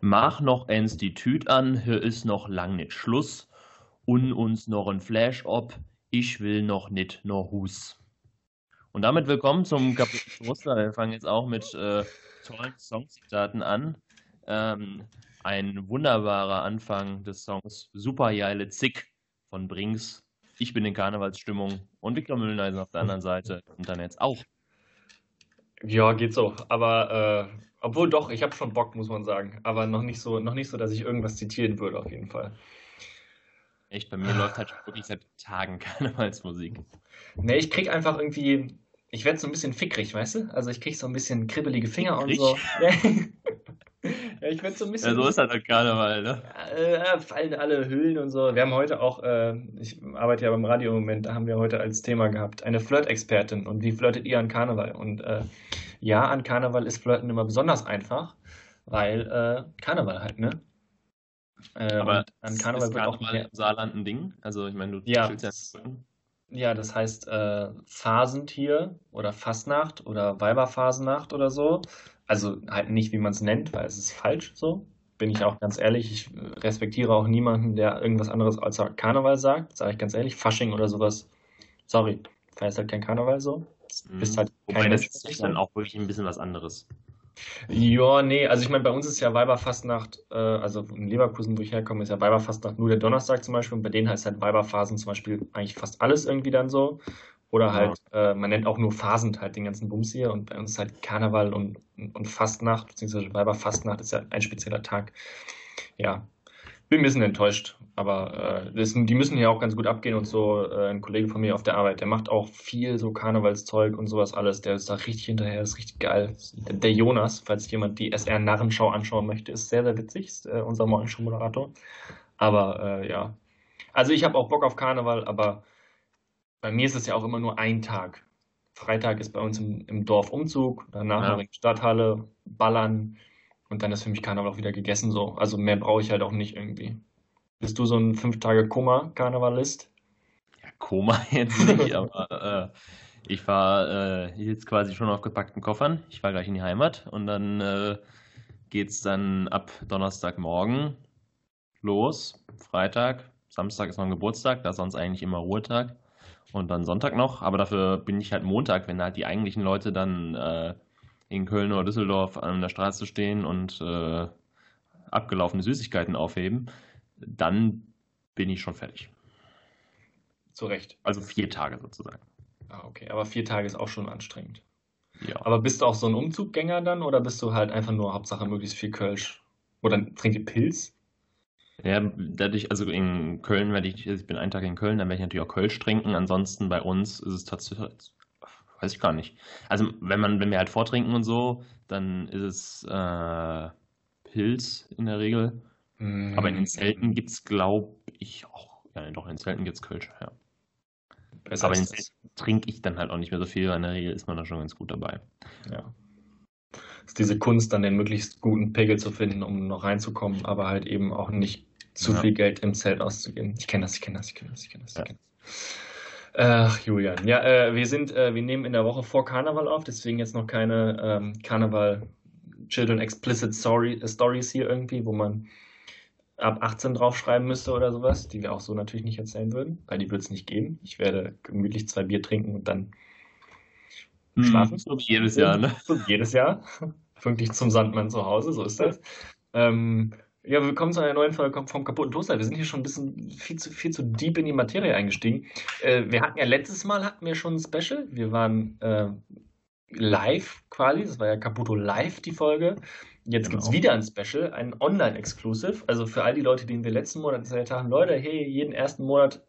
Mach noch Tüt an, hier ist noch lang nicht Schluss. Und uns noch ein Flash ob, ich will noch nicht nur Hus. Und damit willkommen zum kaputten Toaster. Wir fangen jetzt auch mit äh, tollen Songzitaten an. Ähm, ein wunderbarer Anfang des Songs Super Geile Zick von Brings. Ich bin in Karnevalsstimmung und Viktor Müllneisen auf der anderen Seite und dann jetzt auch. Ja, geht so. Aber äh, obwohl doch, ich habe schon Bock, muss man sagen. Aber noch nicht so, noch nicht so, dass ich irgendwas zitieren würde, auf jeden Fall. Echt, bei mir läuft halt wirklich seit Tagen Karnevalsmusik. Nee, ich krieg einfach irgendwie, ich werde so ein bisschen fickrig, weißt du? Also ich krieg so ein bisschen kribbelige Finger fickrig? und so. ja, ich werde so ein bisschen. Ja, so ist halt der Karneval, ne? Äh, fallen alle Hüllen und so. Wir haben heute auch, äh, ich arbeite ja beim Radio im Moment, da haben wir heute als Thema gehabt, eine Flirt-Expertin und wie flirtet ihr an Karneval? Und äh, ja, an Karneval ist Flirten immer besonders einfach, weil äh, Karneval halt, ne? Äh, Aber an Karneval ist wird Karneval auch mehr... im Saarland ein Ding? Also ich meine, du ja, ja ja, das heißt äh, Phasentier oder Fastnacht oder Weiberphasennacht oder so. Also halt nicht, wie man es nennt, weil es ist falsch so. Bin ich auch ganz ehrlich. Ich respektiere auch niemanden, der irgendwas anderes als Karneval sagt. Sage ich ganz ehrlich. Fasching oder sowas. Sorry, feierst halt kein Karneval so. Mhm. Bist halt Wobei das ist dann auch wirklich ein bisschen was anderes. Ja, nee, also ich meine, bei uns ist ja Weiberfastnacht, äh, also in Leverkusen, wo ich herkomme, ist ja Weiberfastnacht nur der Donnerstag zum Beispiel und bei denen heißt halt Weiberphasen zum Beispiel eigentlich fast alles irgendwie dann so. Oder halt, ja. äh, man nennt auch nur Phasend halt den ganzen Bums hier und bei uns ist halt Karneval und, und Fastnacht, beziehungsweise Weiberfastnacht ist ja ein spezieller Tag. Ja, bin ein bisschen enttäuscht, aber äh, das, die müssen hier auch ganz gut abgehen und so. Äh, ein Kollege von mir auf der Arbeit, der macht auch viel so Karnevalszeug und sowas alles. Der ist da richtig hinterher, ist richtig geil. Der, der Jonas, falls jemand die SR Narrenschau anschauen möchte, ist sehr, sehr witzig, ist, äh, unser Morgenshow-Moderator. Aber äh, ja, also ich habe auch Bock auf Karneval, aber bei mir ist es ja auch immer nur ein Tag. Freitag ist bei uns im, im Dorf Umzug, danach ja. noch in die Stadthalle, ballern und dann ist für mich Karneval auch wieder gegessen so. Also mehr brauche ich halt auch nicht irgendwie. Bist du so ein fünf Tage Koma-Karnevalist? Ja, Koma jetzt nicht, aber äh, ich war äh, jetzt quasi schon auf gepackten Koffern. Ich war gleich in die Heimat und dann äh, es dann ab Donnerstagmorgen los. Freitag, Samstag ist noch ein Geburtstag, da ist sonst eigentlich immer Ruhetag. Und dann Sonntag noch, aber dafür bin ich halt Montag, wenn halt die eigentlichen Leute dann äh, in Köln oder Düsseldorf an der Straße stehen und äh, abgelaufene Süßigkeiten aufheben, dann bin ich schon fertig. Zu Recht. Also vier Tage sozusagen. Ah, okay. Aber vier Tage ist auch schon anstrengend. Ja. Aber bist du auch so ein Umzuggänger dann oder bist du halt einfach nur Hauptsache möglichst viel Kölsch? Oder trinkt ihr Pilz? Ja, dadurch, also in Köln werde ich, ich bin einen Tag in Köln, dann werde ich natürlich auch Kölsch trinken. Ansonsten bei uns ist es tatsächlich, weiß ich gar nicht. Also wenn man, wenn wir halt vortrinken und so, dann ist es äh, Pilz in der Regel. Mm. Aber in den Zelten gibt es, glaube ich, auch. Ja, doch, in den Zelten gibt es Kölsch, ja. Besser Aber in den Zelten trinke ich dann halt auch nicht mehr so viel, weil in der Regel ist man da schon ganz gut dabei. Ja. Ist diese Kunst, dann den möglichst guten Pegel zu finden, um noch reinzukommen, aber halt eben auch nicht zu ja. viel Geld im Zelt auszugeben. Ich kenne das, ich kenne das, ich kenne das, ich kenne das. Ich kenn das. Ach, Julian. Ja, äh, wir sind, äh, wir nehmen in der Woche vor Karneval auf, deswegen jetzt noch keine ähm, Karneval Children Explicit Story, Stories hier irgendwie, wo man ab 18 draufschreiben müsste oder sowas, die wir auch so natürlich nicht erzählen würden, weil die wird es nicht geben. Ich werde gemütlich zwei Bier trinken und dann hm, schlafen. So wie jedes Jahr, ne? So wie jedes Jahr. Pünktlich zum Sandmann zu Hause, so ist das. Ähm, ja, willkommen zu einer neuen Folge vom kaputten Toaster. Wir sind hier schon ein bisschen viel zu, viel zu deep in die Materie eingestiegen. Äh, wir hatten ja letztes Mal hatten wir schon ein Special. Wir waren äh, live quasi. Das war ja Caputo Live, die Folge. Jetzt genau. gibt es wieder ein Special, ein Online-Exclusive. Also für all die Leute, denen wir letzten Monat gesagt haben, Leute, hey, jeden ersten Monat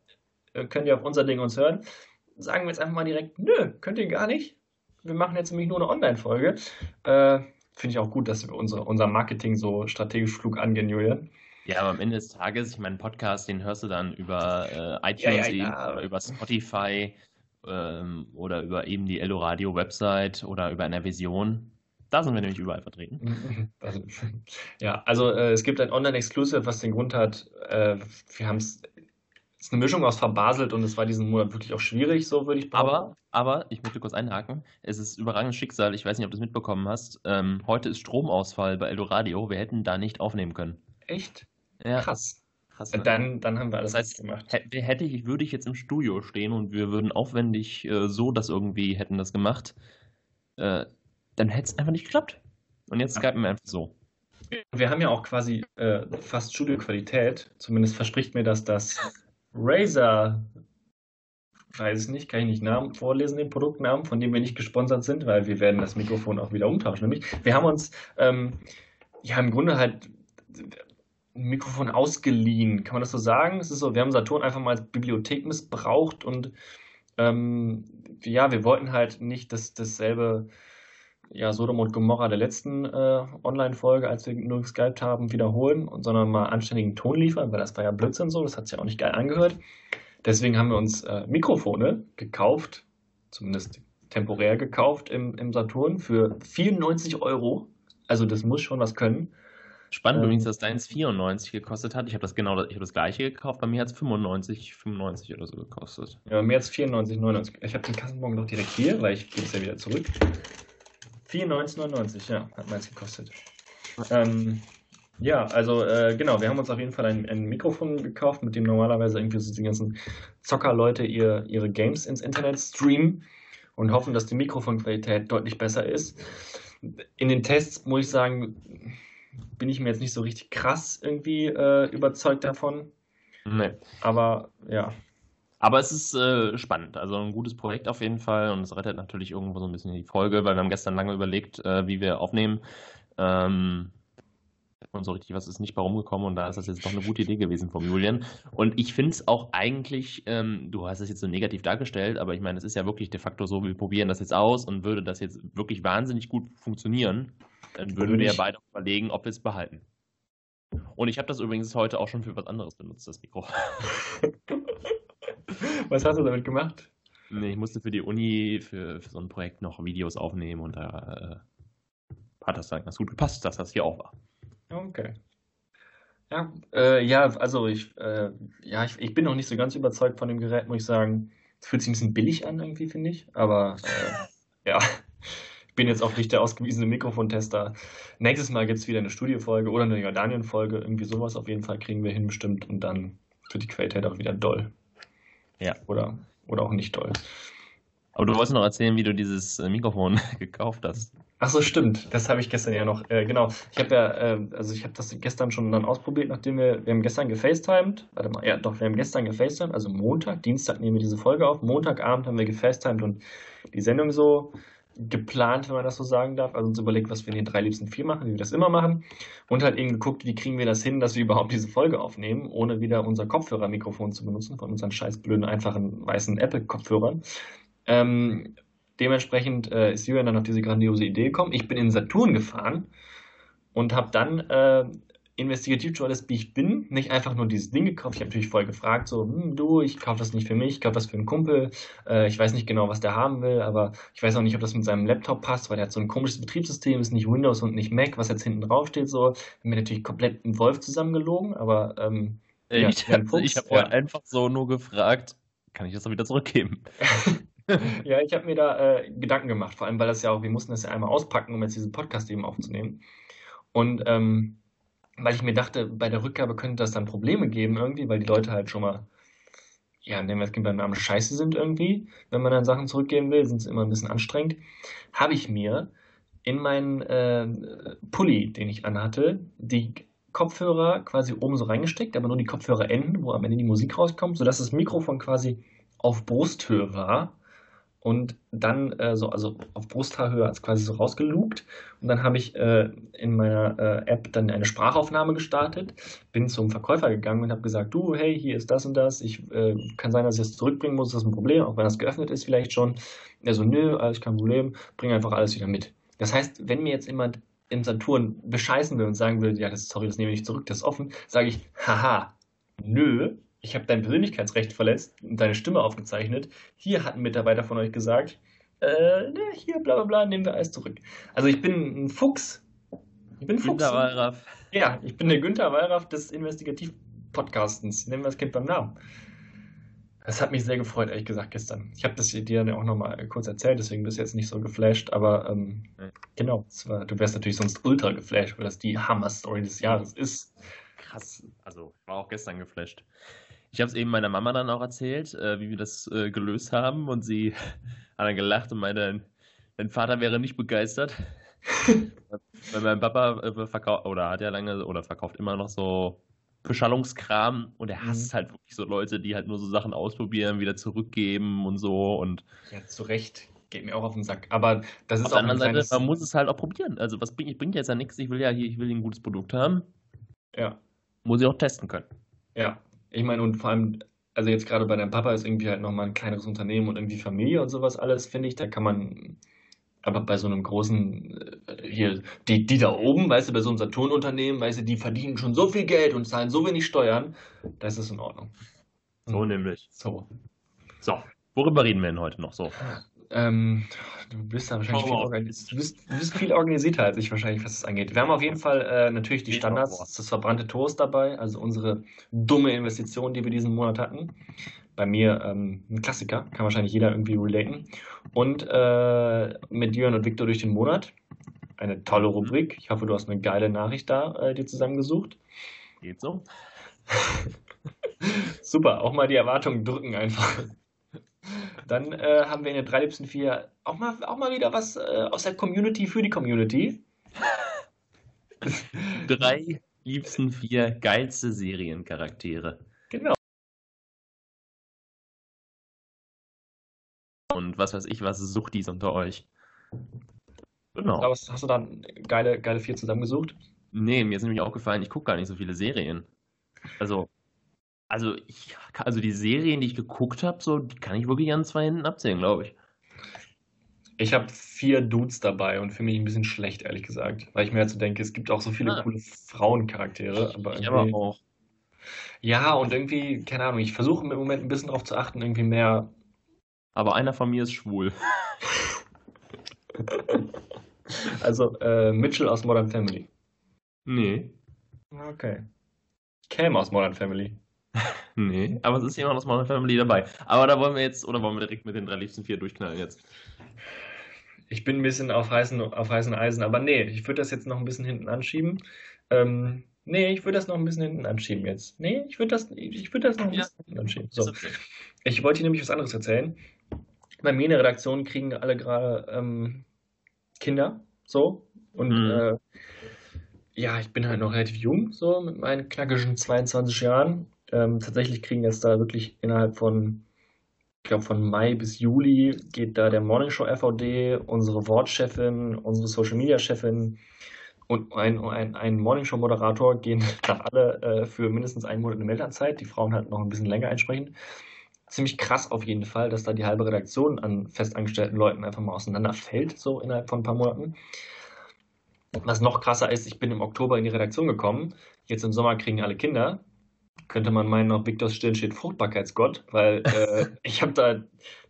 äh, könnt ihr auf unser Ding uns hören. Sagen wir jetzt einfach mal direkt, nö, könnt ihr gar nicht. Wir machen jetzt nämlich nur eine Online-Folge. Äh, finde ich auch gut, dass wir unsere, unser Marketing so strategisch klug angehen, Julian. Ja, aber am Ende des Tages, ich meine, Podcast, den hörst du dann über äh, iTunes ja, ja, ja. oder über Spotify ähm, oder über eben die Ello Radio Website oder über einer Vision. Da sind wir nämlich überall vertreten. ja, also äh, es gibt ein Online-Exclusive, was den Grund hat, äh, wir haben es Es ist eine Mischung aus verbaselt und es war diesen Monat wirklich auch schwierig, so würde ich behaupten. Aber, aber, ich möchte kurz einhaken. Es ist überragendes Schicksal. Ich weiß nicht, ob du es mitbekommen hast. Ähm, heute ist Stromausfall bei Eldoradio. Wir hätten da nicht aufnehmen können. Echt? Ja. Krass. Krass ne? dann, dann haben wir alles das heißt, gemacht. Hätte ich, würde ich jetzt im Studio stehen und wir würden aufwendig äh, so das irgendwie hätten das gemacht, äh, dann hätte es einfach nicht geklappt. Und jetzt ja. skypen wir einfach so. Wir haben ja auch quasi äh, fast Studioqualität. Zumindest verspricht mir das das Razer. Weiß ich nicht, kann ich nicht Namen vorlesen, den Produktnamen, von dem wir nicht gesponsert sind, weil wir werden das Mikrofon auch wieder umtauschen. Nämlich, wir haben uns ähm, ja im Grunde halt ein Mikrofon ausgeliehen. Kann man das so sagen? Es ist so, wir haben Saturn einfach mal als Bibliothek missbraucht und ähm, ja, wir wollten halt nicht dass dasselbe ja, Sodom und Gomorra der letzten äh, Online-Folge, als wir nur geskypt haben, wiederholen, und, sondern mal anständigen Ton liefern, weil das war ja Blödsinn so, das hat sich ja auch nicht geil angehört. Deswegen haben wir uns äh, Mikrofone gekauft, zumindest temporär gekauft im, im Saturn für 94 Euro. Also das muss schon was können. Spannend ähm, übrigens, dass deins 94 gekostet hat. Ich habe das genau ich hab das gleiche gekauft. Bei mir hat es 95, 95 oder so gekostet. Ja, bei mir hat es 94, 99. Ich habe den Kassenbon noch direkt hier, weil ich gebe es ja wieder zurück. 94,99, ja, hat meins gekostet. Ähm, ja, also äh, genau, wir haben uns auf jeden Fall ein, ein, Mikrofon gekauft, mit dem normalerweise irgendwie so die ganzen Zockerleute ihr, ihre Games ins Internet streamen und hoffen, dass die Mikrofonqualität deutlich besser ist. In den Tests muss ich sagen, bin ich mir jetzt nicht so richtig krass irgendwie äh, überzeugt davon. Nee. Aber ja. Aber es ist äh, spannend, also ein gutes Projekt auf jeden Fall und es rettet natürlich irgendwo so ein bisschen die Folge, weil wir haben gestern lange überlegt, äh, wie wir aufnehmen. Ähm, und so richtig was ist nicht bei rumgekommen und da ist das jetzt doch eine gute Idee gewesen vom Julian. Und ich finde es auch eigentlich, ähm, du hast es jetzt so negativ dargestellt, aber ich meine, es ist ja wirklich de facto so, wir probieren das jetzt aus und würde das jetzt wirklich wahnsinnig gut funktionieren, dann würden wir ja beide überlegen, ob wir es behalten. Und ich habe das übrigens heute auch schon für was anderes benutzt, das Mikro. was hast du damit gemacht? Nee, ich musste für die Uni, für, für so ein Projekt noch Videos aufnehmen und da äh, hat das dann ganz gut gepasst, dass das hier auch war. Okay. Ja, äh, ja also ich, äh, ja, ich, ich bin noch nicht so ganz überzeugt von dem Gerät, muss ich sagen. Es fühlt sich ein bisschen billig an, irgendwie, finde ich. Aber äh, ja, ich bin jetzt auch nicht der ausgewiesene Mikrofontester. Nächstes Mal gibt es wieder eine Studiofolge oder eine Jordanien-Folge. Irgendwie sowas auf jeden Fall kriegen wir hin, bestimmt. Und dann wird die Qualität auch wieder doll. Ja. Oder, oder auch nicht doll. Aber du wolltest noch erzählen, wie du dieses äh, Mikrofon gekauft hast. Ach so, stimmt. Das habe ich gestern ja noch. Äh, genau. Ich habe ja, äh, also ich habe das gestern schon dann ausprobiert, nachdem wir, wir haben gestern gefacetimed. Warte mal, ja, doch, wir haben gestern gefacetimed, also Montag, Dienstag nehmen wir diese Folge auf. Montagabend haben wir gefacetimed und die Sendung so geplant, wenn man das so sagen darf. Also uns überlegt, was wir in den drei liebsten vier machen, wie wir das immer machen. Und halt eben geguckt, wie kriegen wir das hin, dass wir überhaupt diese Folge aufnehmen, ohne wieder unser Kopfhörermikrofon zu benutzen von unseren scheiß blöden, einfachen, weißen Apple-Kopfhörern. Ähm, dementsprechend äh, ist Julian dann auf diese grandiose Idee gekommen. Ich bin in Saturn gefahren und habe dann äh, Investigativjournalist, wie ich bin, nicht einfach nur dieses Ding gekauft. Ich habe natürlich voll gefragt, so, hm, du, ich kaufe das nicht für mich, ich kaufe das für einen Kumpel. Äh, ich weiß nicht genau, was der haben will, aber ich weiß auch nicht, ob das mit seinem Laptop passt, weil der hat so ein komisches Betriebssystem, ist nicht Windows und nicht Mac, was jetzt hinten drauf steht. So, mir natürlich komplett einen Wolf zusammengelogen, aber ähm, ja, ich, ich habe ja. einfach so nur gefragt, kann ich das dann wieder zurückgeben? ja, ich habe mir da äh, Gedanken gemacht, vor allem, weil das ja auch, wir mussten das ja einmal auspacken, um jetzt diesen Podcast eben aufzunehmen. Und ähm, weil ich mir dachte, bei der Rückgabe könnte das dann Probleme geben irgendwie, weil die Leute halt schon mal, ja, nehmen wir es beim Namen scheiße sind irgendwie. Wenn man dann Sachen zurückgeben will, sind es immer ein bisschen anstrengend. Habe ich mir in meinen äh, Pulli, den ich anhatte, die Kopfhörer quasi oben so reingesteckt, aber nur die Kopfhörerenden, wo am Ende die Musik rauskommt, sodass das Mikrofon quasi auf Brusthöhe war und dann äh, so, also auf Brusthaarhöhe als quasi so rausgelugt. Und dann habe ich äh, in meiner äh, App dann eine Sprachaufnahme gestartet, bin zum Verkäufer gegangen und habe gesagt, du, hey, hier ist das und das. Ich äh, kann sein, dass ich es zurückbringen muss, das ist ein Problem, auch wenn das geöffnet ist vielleicht schon. Er so, nö, alles kein Problem, bring einfach alles wieder mit. Das heißt, wenn mir jetzt jemand im Saturn bescheißen will und sagen will, ja, das sorry, das nehme ich zurück, das ist offen, sage ich, haha, nö, ich habe dein Persönlichkeitsrecht verletzt und deine Stimme aufgezeichnet. Hier hat ein Mitarbeiter von euch gesagt, äh, ne, hier, bla bla bla, nehmen wir alles zurück. Also ich bin ein Fuchs. Ich bin Fuchs. Günther Wallraff. Ja, ich bin der Günther Wallraff des Investigativ-Podcastens. Nennen wir das Kind beim Namen. Das hat mich sehr gefreut, ehrlich gesagt, gestern. Ich habe das dir dann auch nochmal kurz erzählt, deswegen bist du jetzt nicht so geflasht, aber ähm, Ja. genau, war, du wärst natürlich sonst ultra geflasht, weil das die Hammer-Story des Jahres ist. Krass. Also, ich war auch gestern geflasht. Ich habe es eben meiner Mama dann auch erzählt, äh, wie wir das äh, gelöst haben und sie hat dann gelacht und meinte, dein Vater wäre nicht begeistert. Weil mein Papa äh, verkauft oder hat ja lange oder verkauft immer noch so Beschallungskram und er hasst Mhm. halt wirklich so Leute, die halt nur so Sachen ausprobieren, wieder zurückgeben und so und Ja, zu Recht, geht mir auch auf den Sack. Aber das ist auf der anderen Seite, kleines, man muss es halt auch probieren. Also was bringt, bringt jetzt ja nichts, ich will ja hier, ich will ein gutes Produkt haben, ja, muss ich auch testen können. ja. Ich meine, und vor allem, also jetzt gerade bei deinem Papa ist irgendwie halt nochmal ein kleineres Unternehmen und irgendwie Familie und sowas alles, finde ich, da kann man, aber bei so einem großen, äh, hier, die, die da oben, weißt du, bei so einem Saturnunternehmen, weißt du, die verdienen schon so viel Geld und zahlen so wenig Steuern, da ist in Ordnung. So nämlich. So. So, worüber reden wir denn heute noch so? Ähm, du bist da wahrscheinlich viel, Hau raus. organis du bist, du bist viel organisierter als ich wahrscheinlich, was das angeht. Wir haben auf jeden Fall äh, natürlich die Standards, das verbrannte Toast dabei, also unsere dumme Investition, die wir diesen Monat hatten. Bei mir ähm, ein Klassiker, kann wahrscheinlich jeder irgendwie relaten. Und äh, mit Jörn und Victor durch den Monat. Eine tolle Rubrik. Ich hoffe, du hast eine geile Nachricht da äh, dir zusammengesucht. Geht so? Super, auch mal die Erwartungen drücken einfach. Dann äh, haben wir in den drei liebsten vier auch mal, auch mal wieder was äh, aus der Community für die Community. Drei liebsten vier geilste Seriencharaktere. Genau. Und was weiß ich, was Suchtis unter euch. Genau. Was hast du da geile, geile vier zusammengesucht? Nee, mir ist nämlich aufgefallen, ich gucke gar nicht so viele Serien. Also, also, ich, also die Serien, die ich geguckt habe, so, die kann ich wirklich an zwei Händen abzählen, glaube ich. Ich habe vier Dudes dabei und für mich ein bisschen schlecht, ehrlich gesagt. Weil ich mir halt so denke, es gibt auch so viele Ah. coole Frauencharaktere. Aber Ich aber irgendwie, auch. ja, und irgendwie, keine Ahnung, ich versuche im Moment ein bisschen darauf zu achten, irgendwie mehr. Aber einer von mir ist schwul. Also, äh, Mitchell aus Modern Family. Nee. Okay. Cam aus Modern Family. Nee, aber es ist jemand aus meiner Family dabei. Aber da wollen wir jetzt, oder wollen wir direkt mit den drei liebsten vier durchknallen jetzt? Ich bin ein bisschen auf heißen, auf heißen Eisen, aber nee, ich würde das jetzt noch ein bisschen hinten anschieben. Ähm, nee, ich würde das noch ein bisschen hinten anschieben jetzt. Nee, ich würde das, ich würde das noch ein Ja. bisschen hinten anschieben. So, okay. ich wollte dir nämlich was anderes erzählen. Bei mir in der Redaktion kriegen alle gerade ähm, Kinder, so. Und Mhm. äh, ja, ich bin halt noch relativ jung, so mit meinen knackigen 22 Jahren. Ähm, tatsächlich kriegen jetzt da wirklich innerhalb von, ich glaube, von Mai bis Juli geht da der Morningshow FVD, unsere Wortchefin, unsere Social Media Chefin und ein, ein, ein Morningshow-Moderator gehen da alle äh, für mindestens einen Monat in Meldeanzeit. Die Frauen halt noch ein bisschen länger entsprechend. Ziemlich krass auf jeden Fall, dass da die halbe Redaktion an festangestellten Leuten einfach mal auseinanderfällt, so innerhalb von ein paar Monaten. Was noch krasser ist, ich bin im Oktober in die Redaktion gekommen. Jetzt im Sommer kriegen alle Kinder. Könnte man meinen, auf Victor Stirn steht Fruchtbarkeitsgott, weil äh, ich habe da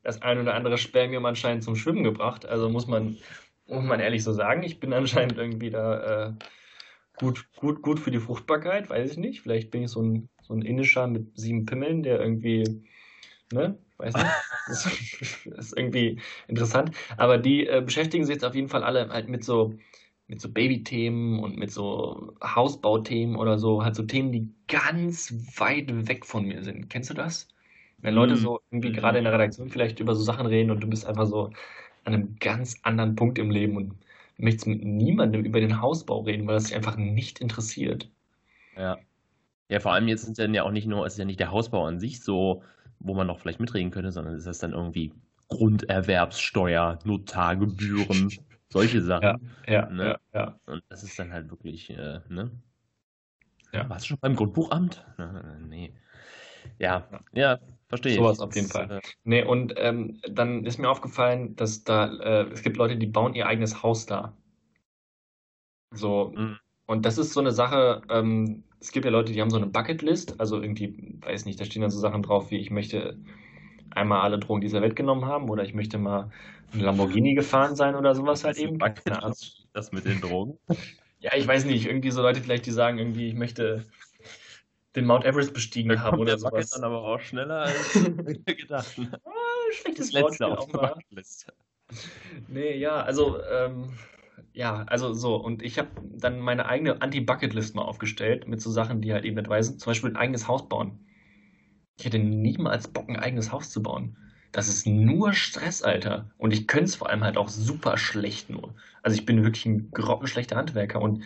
das ein oder andere Spermium anscheinend zum Schwimmen gebracht. Also muss man, muss man ehrlich so sagen, ich bin anscheinend irgendwie da äh, gut, gut, gut für die Fruchtbarkeit, weiß ich nicht. Vielleicht bin ich so ein, so ein indischer mit sieben Pimmeln, der irgendwie, ne, weiß nicht. Das ist, das ist irgendwie interessant. Aber die äh, beschäftigen sich jetzt auf jeden Fall alle halt mit so mit so Babythemen und mit so Hausbauthemen oder so, halt so Themen, die ganz weit weg von mir sind. Kennst du das? Wenn Leute Mhm. so irgendwie Mhm. gerade in der Redaktion vielleicht über so Sachen reden und du bist einfach so an einem ganz anderen Punkt im Leben und möchtest mit niemandem über den Hausbau reden, weil das dich einfach nicht interessiert. Ja. Ja, vor allem jetzt sind dann ja auch nicht nur, es ist ja nicht der Hausbau an sich so, wo man noch vielleicht mitreden könnte, sondern es ist dann irgendwie Grunderwerbssteuer, Notargebühren, solche Sachen. Ja, Ne? ja, ja. Und das ist dann halt wirklich, äh, ne? Ja. Warst du schon beim Grundbuchamt? Nee. Ja, ja, verstehe ich. Sowas auf jeden Fall. äh, Nee, und ähm, dann ist mir aufgefallen, dass da, äh, es gibt Leute, die bauen ihr eigenes Haus da. So, Mhm. und das ist so eine Sache, ähm, es gibt ja Leute, die haben so eine Bucketlist, also irgendwie, weiß nicht, da stehen dann so Sachen drauf, wie ich möchte einmal alle Drogen dieser Welt genommen haben oder ich möchte mal ein Lamborghini gefahren sein oder sowas halt eben. Das, das mit den Drogen. Ja, ich weiß nicht, irgendwie so Leute vielleicht, die sagen irgendwie, ich möchte, den Mount Everest bestiegen Da haben kommt oder der sowas. dann aber auch schneller als gedacht. Ne? Ah, schlechtes Das letzte auf der mal. Bucketliste. Nee, ja, also, ähm, ja, also so. Und ich habe dann meine eigene Anti-Bucket-List mal aufgestellt mit so Sachen, die halt eben nicht weisen. Zum Beispiel ein eigenes Haus bauen. Ich hätte niemals Bock, ein eigenes Haus zu bauen. Das ist nur Stress, Alter. Und ich könnte es vor allem halt auch super schlecht nur. Also ich bin wirklich ein grottenschlechter Handwerker und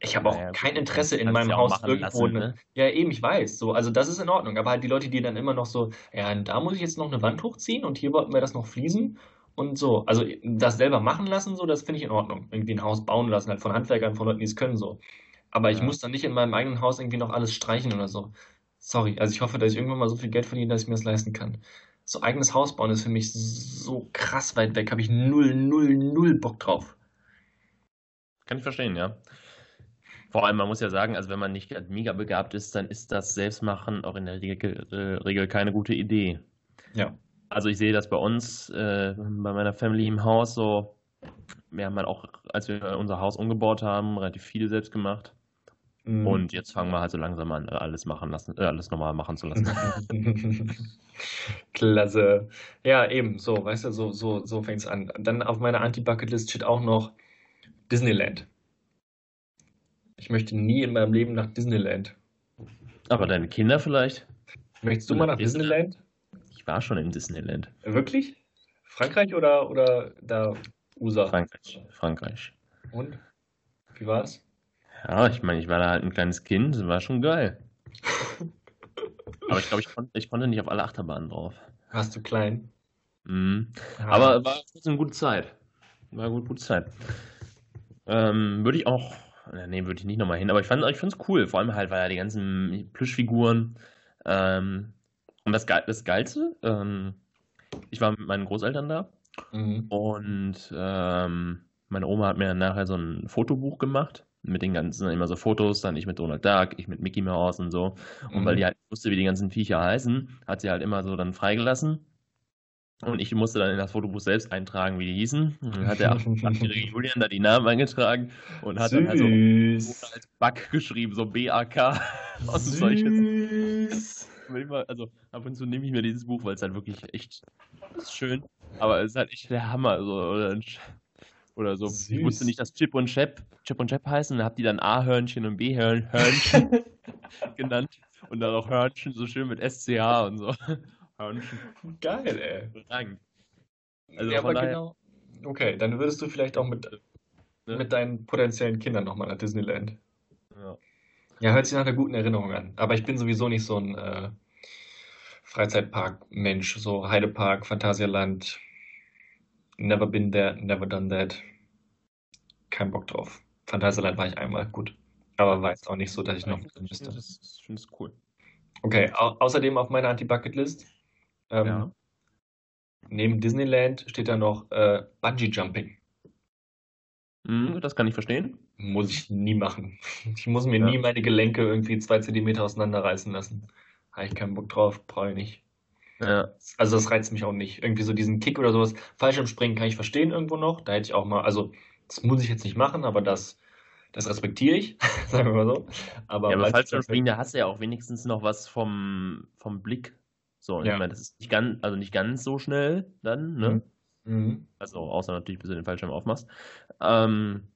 ich habe auch Naja, kein Interesse in meinem Haus irgendwo lassen, eine, ne? ja, eben, ich weiß. So, also das ist in Ordnung. Aber halt die Leute, die dann immer noch so, ja, da muss ich jetzt noch eine Wand hochziehen und hier wollten wir das noch fließen und so. Also das selber machen lassen, so, das finde ich in Ordnung. Irgendwie ein Haus bauen lassen, halt von Handwerkern, von Leuten, die es können, so. Aber ich Ja. muss dann nicht in meinem eigenen Haus irgendwie noch alles streichen oder so. Sorry. Also ich hoffe, dass ich irgendwann mal so viel Geld verdiene, dass ich mir das leisten kann. So eigenes Haus bauen ist für mich so krass weit weg. Habe ich null, null, null Bock drauf. Kann ich verstehen, ja. Vor allem, man muss ja sagen, also wenn man nicht mega begabt ist, dann ist das Selbstmachen auch in der Regel, äh, Regel keine gute Idee. Ja. Also ich sehe das bei uns, äh, bei meiner Family im Haus so. Wir haben halt auch, als wir unser Haus umgebaut haben, relativ viel selbst gemacht. Mhm. Und jetzt fangen wir halt so langsam an, alles machen lassen, äh, alles normal machen zu lassen. Klasse. Ja, eben, so, weißt du, so, so, so fängt's an. Dann auf meiner Anti-Bucket-List steht auch noch Disneyland. Ich möchte nie in meinem Leben nach Disneyland. Aber deine Kinder vielleicht? Möchtest du mal nach Disneyland? Disneyland? Ich war schon in Disneyland. Wirklich? Frankreich oder, oder da USA? Frankreich. Frankreich. Und? Wie war's? Ja, ich meine, ich war da halt ein kleines Kind, das war schon geil. Aber ich glaube, ich, konnt, ich konnte nicht auf alle Achterbahnen drauf. Warst du klein? Mhm. Ah. Aber war eine gute Zeit. War eine gute, Zeit. Ähm, würde ich auch, nee, würde ich nicht nochmal hin, aber ich fand ich fand's cool. Vor allem halt, weil ja die ganzen Plüschfiguren ähm, und das, Ge- das Geilste, ähm, ich war mit meinen Großeltern da Mhm. und ähm, meine Oma hat mir nachher so ein Fotobuch gemacht mit den ganzen, immer so Fotos, dann ich mit Donald Duck, ich mit Mickey Mouse und so. Und weil Mhm. die halt wusste, wie die ganzen Viecher heißen, hat sie halt immer so dann freigelassen. Und ich musste dann in das Fotobuch selbst eintragen, wie die hießen. Und dann hat der achtjährige Julian da die Namen eingetragen und hat dann halt so Süß. als Bug geschrieben, so B-A-K. Süß. Also ab und zu nehme ich mir dieses Buch, weil es halt wirklich echt ist schön, aber es ist halt echt der Hammer. So, oder, so. Ich Süß. wusste nicht, dass Chip und Chap, Chip und Chap heißen, dann hab die dann A-Hörnchen und B-Hörnchen genannt und dann auch Hörnchen so schön mit SCH und so. Hörnchen. Geil, ey. Überragend. Also ja, aber daher- genau. Okay, dann würdest du vielleicht auch mit, Ne? mit deinen potenziellen Kindern nochmal nach Disneyland. Ja. Ja, hört sich nach einer guten Erinnerung an. Aber ich bin sowieso nicht so ein äh, Freizeitpark-Mensch. So Heidepark, Phantasialand. Never been there, never done that. Kein Bock drauf. Phantasialand war ich einmal, gut. Aber war jetzt auch nicht so, dass ich noch Ich hin müsste. finde das, ich find das cool. Okay, au außerdem auf meiner Anti-Bucket-List. Ähm, Ja. Neben Disneyland steht da noch äh, Bungee-Jumping. Mhm, das kann ich verstehen. Muss ich nie machen. Ich muss mir Ja. nie meine Gelenke irgendwie zwei Zentimeter auseinanderreißen lassen. Habe ich keinen Bock drauf, brauche ich nicht. Ja. Also das reizt mich auch nicht. Irgendwie so diesen Kick oder sowas. Fallschirmspringen kann ich verstehen irgendwo noch. Da hätte ich auch mal, also das muss ich jetzt nicht machen, aber das, das respektiere ich, sagen wir mal so. Aber, Ja, aber Fallschirmspringen, da hast du ja auch wenigstens noch was vom, vom Blick. So, Ja. ich meine, das ist nicht ganz, also nicht ganz so schnell dann, ne? Mhm. Also außer natürlich, bis du den Fallschirm aufmachst. Ähm,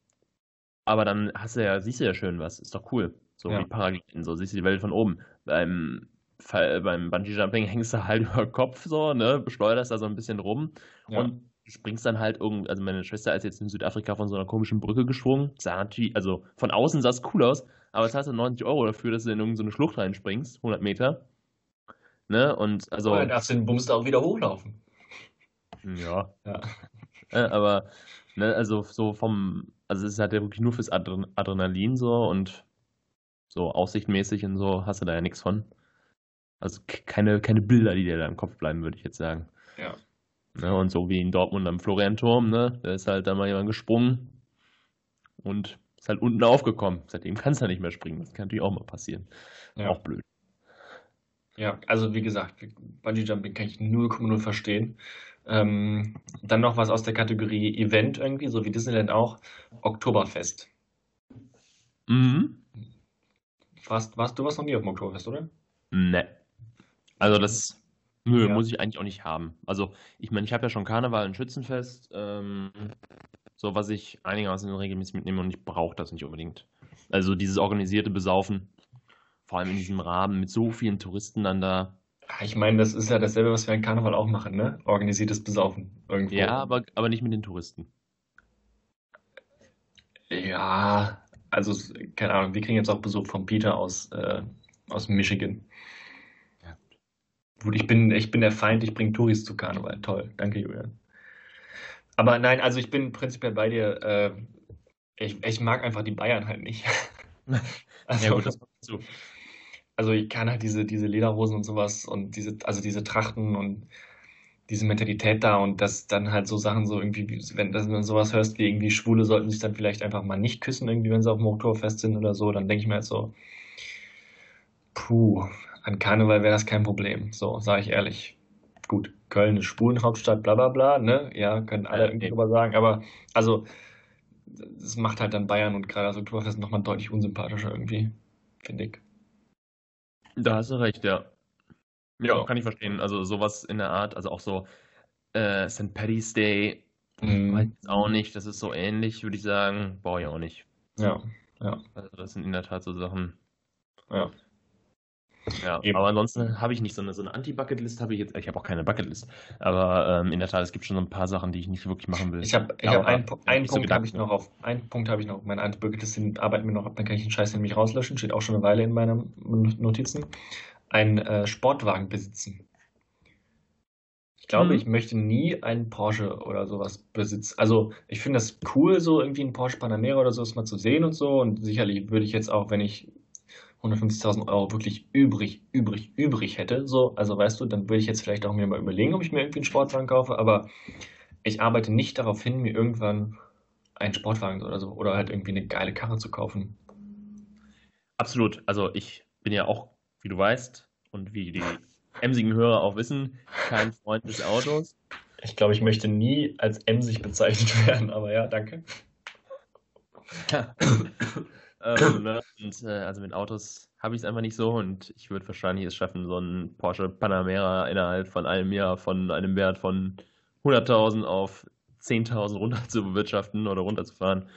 aber dann hast du ja, siehst du ja schön was, ist doch cool. So Ja. wie Paragliden, so siehst du die Welt von oben. Beim, Fall, beim Bungee-Jumping hängst du halt über Kopf so, ne, schleuderst da so ein bisschen rum Ja. und springst dann halt irgend, also meine Schwester ist jetzt in Südafrika von so einer komischen Brücke geschwungen. Sah natürlich, also von außen sah es cool aus, aber es hast du 90 Euro dafür, dass du in irgendeine Schlucht reinspringst, 100 Meter. Ne, und also. Aber dann darfst du den Bums da auch wieder hochlaufen. Ja. Ja. Äh, aber, ne, also so vom, also es ist halt ja wirklich nur fürs Adren Adrenalin so und so aussichtmäßig und so hast du da ja nichts von. Also keine, keine Bilder, die dir da im Kopf bleiben, würde ich jetzt sagen. Ja. Ne, und so wie in Dortmund am Florianturm, ne, da ist halt da mal jemand gesprungen und ist halt unten aufgekommen. Seitdem kann es ja nicht mehr springen. Das kann natürlich auch mal passieren. Ja. Auch blöd. Ja, also wie gesagt, Bungee Jumping kann ich 0,0 verstehen. Ähm, dann noch was aus der Kategorie Event irgendwie, so wie Disneyland auch. Oktoberfest. Mhm. warst, warst, du warst noch nie auf dem Oktoberfest, oder? Ne. Also das nö, Ja. muss ich eigentlich auch nicht haben. Also, ich meine, ich habe ja schon Karneval und Schützenfest, ähm, so was ich einigermaßen regelmäßig mitnehme und ich brauche das nicht unbedingt. Also dieses organisierte Besaufen, vor allem in diesem Rahmen mit so vielen Touristen dann da. Ah, Ich meine, das ist ja dasselbe, was wir in Karneval auch machen, ne? Organisiertes Besaufen irgendwo. Ja, aber, aber nicht mit den Touristen. Ja, also, keine Ahnung, wir kriegen jetzt auch Besuch von Peter aus, äh, aus Michigan. Ja. Gut, ich bin, ich bin der Feind, ich bringe Touris zu Karneval. Toll, danke, Julian. Aber nein, also ich bin prinzipiell bei dir. Äh, ich, ich mag einfach die Bayern halt nicht. Ja Also, gut, das dazu. also ich kann halt diese, diese Lederhosen und sowas und diese, also diese Trachten und diese Mentalität da und dass dann halt so Sachen so irgendwie, wie- wenn dass du dann sowas hörst wie irgendwie Schwule sollten sich dann vielleicht einfach mal nicht küssen, irgendwie, wenn sie auf dem Oktoberfest sind oder so, dann denke ich mir halt so, puh, an Karneval wäre das kein Problem. So, sage ich ehrlich. Gut, Köln ist Schwulenhauptstadt, bla bla bla, ne? Ja, können alle irgendwie drüber sagen, aber also das macht halt dann Bayern und gerade das Oktoberfest nochmal deutlich unsympathischer irgendwie, finde ich. Da hast du recht, ja. Ja, Ja. kann ich verstehen. Also sowas in der Art, also auch so äh, St. Paddy's Day, Mhm. weiß ich jetzt auch nicht. Das ist so ähnlich, würde ich sagen. Brauche ich auch nicht. Ja, ja, Also das sind in der Tat so Sachen. ja. Ja, Eben. aber ansonsten habe ich nicht so eine, so eine Anti-Bucket-List habe ich jetzt. Ich habe auch keine Bucket-List. Aber ähm, in der Tat, es gibt schon so ein paar Sachen, die ich nicht wirklich machen will. Ich habe ich hab einen, Pu- einen nicht so Punkt habe ich Gedanken. noch auf einen Punkt habe ich noch Anti-Bucket-Liste, den arbeiten wir noch ab, dann kann ich den Scheiß nämlich rauslöschen, steht auch schon eine Weile in meinen Notizen. Ein äh, Sportwagen besitzen. Ich glaube, Mhm. ich möchte nie einen Porsche oder sowas besitzen. Also, ich finde das cool, so irgendwie einen Porsche Panamera oder sowas mal zu sehen und so. Und sicherlich würde ich jetzt auch, wenn ich 150.000 Euro wirklich übrig, übrig, übrig hätte, so, also weißt du, dann würde ich jetzt vielleicht auch mir mal überlegen, ob ich mir irgendwie einen Sportwagen kaufe, aber ich arbeite nicht darauf hin, mir irgendwann einen Sportwagen oder so oder halt irgendwie eine geile Karre zu kaufen. Absolut. Also ich bin ja auch, wie du weißt und wie die emsigen Hörer auch wissen, kein Freund des Autos. Ich glaube, ich möchte nie als emsig bezeichnet werden, aber ja, danke. ähm, ne? Und äh, also mit Autos habe ich es einfach nicht so und ich würde wahrscheinlich es schaffen, so einen Porsche Panamera innerhalb von einem Jahr von einem Wert von 100.000 auf 10.000 runter zu bewirtschaften oder runterzufahren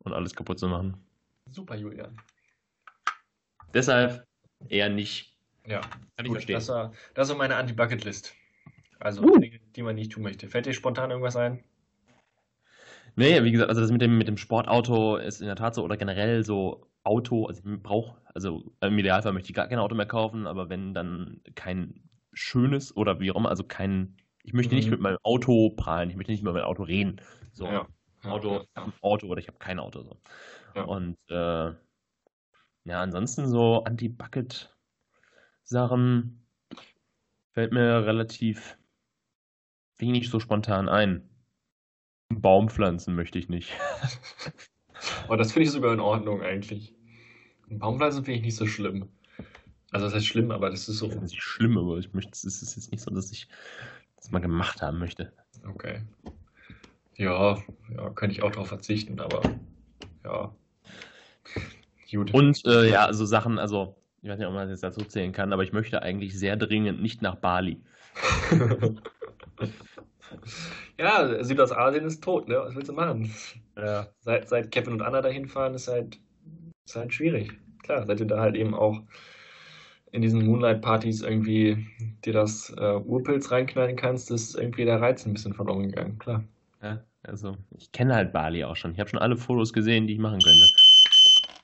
und alles kaputt zu machen. Super, Julian. Deshalb eher nicht. Ja, Kann ich gut, verstehen. das war, das war meine Anti-Bucket-List. Also Uh. Dinge, die man nicht tun möchte. Fällt dir spontan irgendwas ein? Nee, wie gesagt, also das mit dem, mit dem Sportauto ist in der Tat so, oder generell so Auto, also ich brauche, also im Idealfall möchte ich gar kein Auto mehr kaufen, aber wenn dann kein schönes oder wie auch immer, also kein, ich möchte nicht Mhm. mit meinem Auto prahlen, ich möchte nicht über mein Auto reden. So, Ja. Auto, Ja, ich ein Auto oder ich habe kein Auto. So. Und äh, ja, ansonsten so Anti-Bucket-Sachen fällt mir relativ wenig so spontan ein. Einen Baum pflanzen möchte ich nicht. Aber das finde ich sogar in Ordnung eigentlich. Ein Baumpflanzen finde ich nicht so schlimm. Also das heißt schlimm, aber das ist so. Finde es nicht schlimm, aber ich möchte, es ist jetzt nicht so, dass ich das mal gemacht haben möchte. Okay. Ja, ja, könnte ich auch darauf verzichten, aber ja. Gut. Und äh, ja, also Sachen, also ich weiß nicht, ob man das jetzt dazu zählen kann, aber ich möchte eigentlich sehr dringend nicht nach Bali. ja, Südostasien ist tot, ne? Was willst du machen? Ja. Seit, seit Kevin und Anna dahin fahren, ist halt, ist halt schwierig. Klar, seit du da halt eben auch in diesen Moonlight-Partys irgendwie dir das äh, Urpilz reinknallen kannst, ist irgendwie der Reiz ein bisschen verloren gegangen, klar. ja also ich kenne halt Bali auch schon. Ich habe schon alle Fotos gesehen, die ich machen könnte.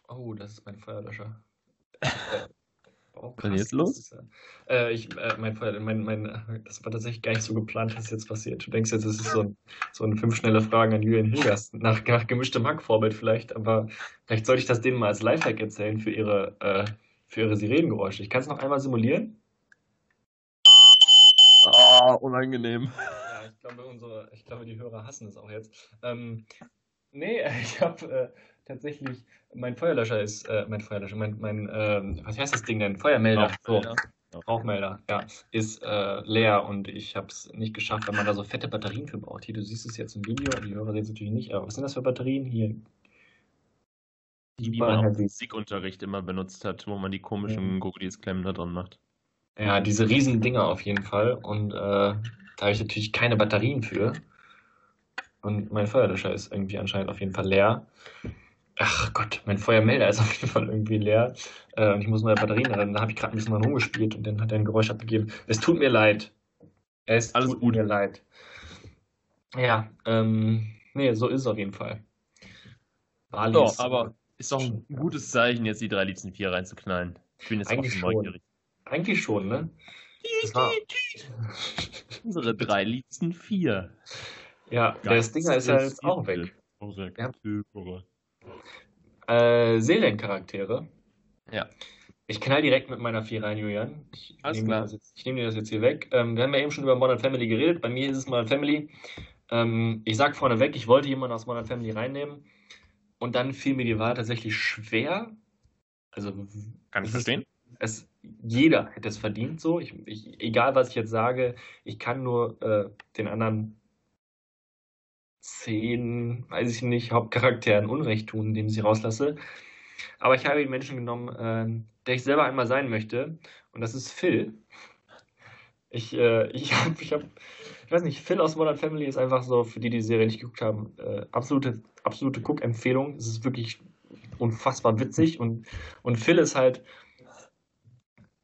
Oh, das ist mein Feuerlöscher. Oh, Was ist denn jetzt los? das ist ja- Äh, ich, äh, mein mein, mein, das war tatsächlich gar nicht so geplant, dass jetzt passiert. Du denkst jetzt, es ist so ein, so ein fünf schnelle Fragen an Julian Hilgers. Nach, nach gemischtem Hack-Vorbild vielleicht, aber vielleicht sollte ich das denen mal als Lifehack erzählen für ihre, äh, für ihre Sirenengeräusche. Ich kann es noch einmal simulieren. Ah, unangenehm. Ja, ich glaube, unsere, ich glaube, die Hörer hassen es auch jetzt. Ähm, nee, ich habe äh, tatsächlich, mein Feuerlöscher ist, äh, mein Feuerlöscher, mein, mein ähm, was heißt das Ding denn? Feuermelder. So, Rauchmelder, ja, ist äh, leer und ich habe es nicht geschafft, weil man da so fette Batterien für braucht. Hier, du siehst es jetzt im Video, die Hörer sehen es natürlich nicht, aber was sind das für Batterien? Hier, Die, die man auch im Musikunterricht immer benutzt hat, wo man die komischen ja. klemmen da drin macht. Ja, diese riesen Dinger auf jeden Fall. Und äh, da habe ich natürlich keine Batterien für. Und mein Feuerlöscher ist irgendwie anscheinend auf jeden Fall leer. Ach Gott, mein Feuermelder ist auf jeden Fall irgendwie leer. Äh, und ich muss neue Batterien rein. Da habe ich gerade ein bisschen mal rumgespielt und dann hat er ein Geräusch abgegeben. Es tut mir leid. Es Alles tut gut. mir leid. Ja, ähm, nee, so ist es auf jeden Fall. Bali so, aber ist doch ein gutes Zeichen, jetzt die drei liebsten vier reinzuknallen. Ich bin jetzt Eigentlich auch neugierig. Eigentlich schon, ne? Unsere drei liebsten vier. Ja, der Stinger ist ja jetzt auch weg. Ja. Äh, Seriencharaktere. Ja. Ich knall direkt mit meiner 4 rein, Julian. Ich nehme dir, das nehm dir das jetzt hier weg. Ähm, wir haben ja eben schon über Modern Family geredet. Bei mir ist es Modern Family. Ähm, ich sag vorneweg, ich wollte jemanden aus Modern Family reinnehmen. Und dann fiel mir die Wahl tatsächlich schwer. Also, kann ich verstehen. Es, jeder hätte es verdient so. Ich, ich, egal, was ich jetzt sage, ich kann nur äh, den anderen zehn, weiß ich nicht, Hauptcharakteren Unrecht tun, indem sie rauslasse. Aber ich habe den Menschen genommen, äh, der ich selber einmal sein möchte. Und das ist Phil. Ich, äh, ich habe, ich, hab, ich weiß nicht, Phil aus Modern Family ist einfach so, für die, die die Serie nicht geguckt haben, äh, absolute, absolute Guck-Empfehlung. Es ist wirklich unfassbar witzig und, und Phil ist halt,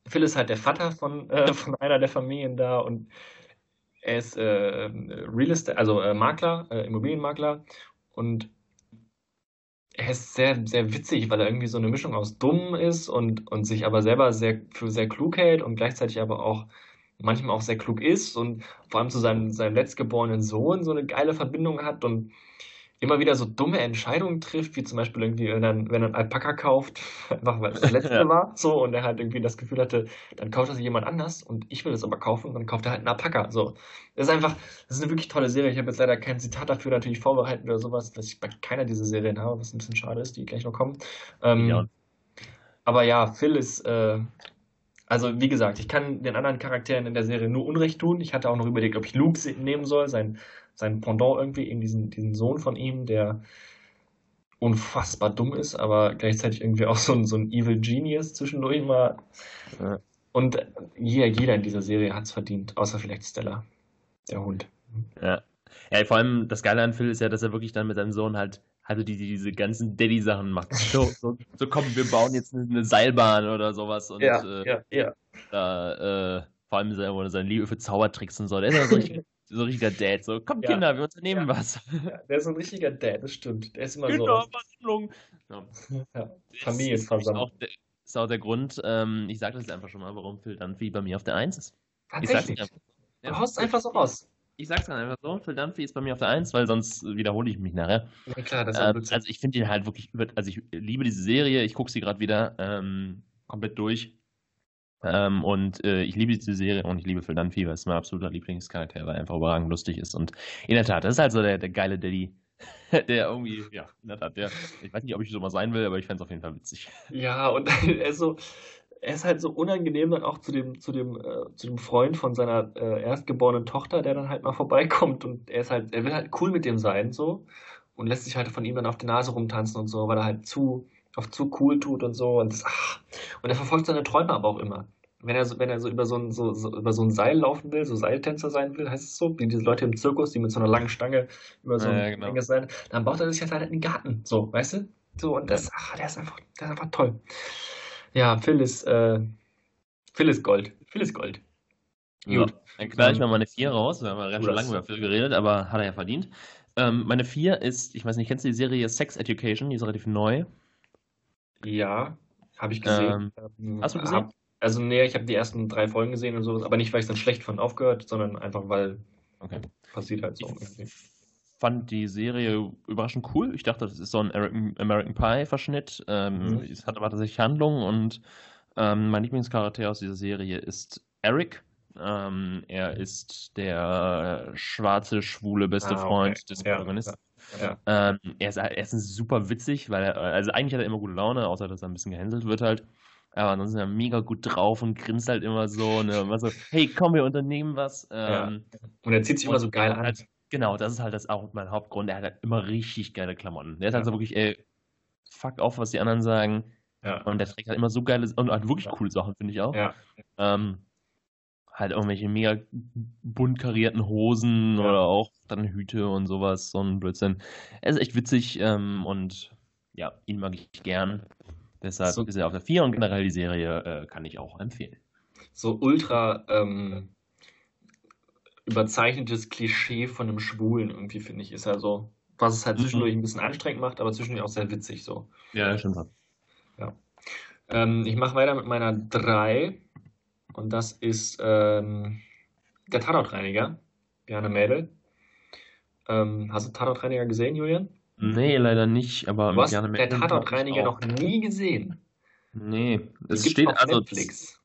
Phil ist halt der Vater von, äh, von einer der Familien da und er ist äh, Real Estate, also äh, Makler, äh, Immobilienmakler. Und er ist sehr, sehr witzig, weil er irgendwie so eine Mischung aus dumm ist und, und sich aber selber sehr für sehr klug hält und gleichzeitig aber auch manchmal auch sehr klug ist und vor allem zu seinem, seinem letztgeborenen Sohn so eine geile Verbindung hat und immer wieder so dumme Entscheidungen trifft, wie zum Beispiel irgendwie, wenn er, wenn er einen Alpaka kauft, einfach weil es das letzte war, so, und er halt irgendwie das Gefühl hatte, dann kauft er sich jemand anders und ich will es aber kaufen und dann kauft er halt einen Alpaka, so. Das ist einfach, das ist eine wirklich tolle Serie. Ich habe jetzt leider kein Zitat dafür natürlich vorbereitet oder sowas, was ich bei keiner dieser Serien habe, was ein bisschen schade ist, die gleich noch kommen. Ähm, ja. Aber ja, Phil ist, äh, also wie gesagt, ich kann den anderen Charakteren in der Serie nur Unrecht tun. Ich hatte auch noch überlegt, ob ich Luke nehmen soll, sein sein Pendant irgendwie in diesen, diesen Sohn von ihm, der unfassbar dumm ist, aber gleichzeitig irgendwie auch so ein, so ein Evil Genius zwischendurch mal. Ja. Und jeder, jeder in dieser Serie hat es verdient, außer vielleicht Stella, der Hund. Ja. Ja, vor allem das Geile an Phil ist ja, dass er wirklich dann mit seinem Sohn halt also die, diese ganzen Daddy-Sachen macht. So, so, so, komm, wir bauen jetzt eine Seilbahn oder sowas. Und, ja, äh, ja, ja. Da, äh, vor allem seine Liebe für Zaubertricks und so. Der ist ja so richtig, so ein richtiger Dad. So, komm, ja. Kinder, wir unternehmen ja. was. Ja, der ist so ein richtiger Dad, das stimmt. Der ist immer Kinder, so. Versammlung. Ja. ja. Familienversammlung. Das ist auch der Grund, ähm, ich sage das jetzt einfach schon mal, warum Phil Dunphy bei mir auf der 1 ist. Tatsächlich? Ich du haust einfach so raus. Ich sag's dann einfach so, Phil Dunphy ist bei mir auf der 1, weil sonst wiederhole ich mich nachher. Ja, klar, das ist ähm, Also ich finde ihn halt wirklich, also ich liebe diese Serie, ich gucke sie gerade wieder ähm, komplett durch. Ähm, und äh, ich liebe diese Serie und ich liebe Phil Dunphy, weil es mein absoluter Lieblingscharakter, weil er einfach überragend lustig ist. Und in der Tat, das ist halt so der, der geile Daddy, der irgendwie, ja, in der Tat, der, ich weiß nicht, ob ich so mal sein will, aber ich fände es auf jeden Fall witzig. Ja, und er ist so, er ist halt so unangenehm dann auch zu dem, zu dem, äh, zu dem Freund von seiner äh, erstgeborenen Tochter, der dann halt mal vorbeikommt und er ist halt, er will halt cool mit dem sein, so, und lässt sich halt von ihm dann auf die Nase rumtanzen und so, weil er halt zu, auf zu cool tut und so. Und, das, ach, und er verfolgt seine Träume aber auch immer. Wenn er so, wenn er so über so ein, so, so, über so ein Seil laufen will, so Seiltänzer sein will, heißt es so, wie diese Leute im Zirkus, die mit so einer langen Stange über so ja, ein genau. Seil, dann baut er sich halt einen Garten, so, weißt du? So, und das, ach, der ist einfach, der ist einfach toll. Ja, Phil ist, äh, Phil ist Gold. Phil ist Gold. Gut. dann knall ich mal meine 4 raus. Wir haben ja schon lange über Phil geredet, aber hat er ja verdient. Ähm, meine 4 ist, ich weiß nicht, kennst du die Serie Sex Education? Die ist relativ neu. Ja, habe ich gesehen. Ähm, ähm, hast du gesehen? Hab, also, nee, ich habe die ersten drei Folgen gesehen und sowas, aber nicht, weil ich dann schlecht von aufgehört, sondern einfach, weil okay. passiert halt so. Ich fand die Serie überraschend cool. Ich dachte, das ist so ein American Pie-Verschnitt. Ähm, mhm. Es hat aber tatsächlich Handlung und ähm, mein Lieblingscharakter aus dieser Serie ist Eric. Ähm, er ist der schwarze, schwule beste ah, okay. Freund des Protagonisten. Ja. Ähm, er, ist, er ist super witzig, weil er, also eigentlich hat er immer gute Laune, außer dass er ein bisschen gehänselt wird halt. Aber ansonsten ist er mega gut drauf und grinst halt immer so, ne, immer so, hey, komm, wir unternehmen was. Ähm, ja. Und er zieht sich immer so geil an. Halt, genau, das ist halt das auch mein Hauptgrund. Er hat halt immer richtig geile Klamotten. Der ist halt so wirklich, ey, fuck auf, was die anderen sagen. Ja. Und der trägt halt immer so geile und halt wirklich coole Sachen, finde ich auch. Ja. Ähm, halt irgendwelche mega bunt karierten Hosen Ja. oder auch dann Hüte und sowas, so ein Blödsinn. Er ist echt witzig ähm, und ja, ihn mag ich gern. Deshalb So- ist er auf der 4 und generell die Serie äh, kann ich auch empfehlen. so ultra ähm, überzeichnetes Klischee von einem Schwulen irgendwie, finde ich, ist er so. Was es halt Mhm. zwischendurch ein bisschen anstrengend macht, aber zwischendurch auch sehr witzig so. Ja, stimmt. Ähm, ich mache weiter mit meiner 3 und das ist ähm, der Tatortreiniger, Bjarne Mädel. Ähm, hast du Tatortreiniger gesehen, Julian? Nee, leider nicht, aber Du hast gerne der Tatortreiniger noch nie gesehen. Nee, es steht auf also. Netflix.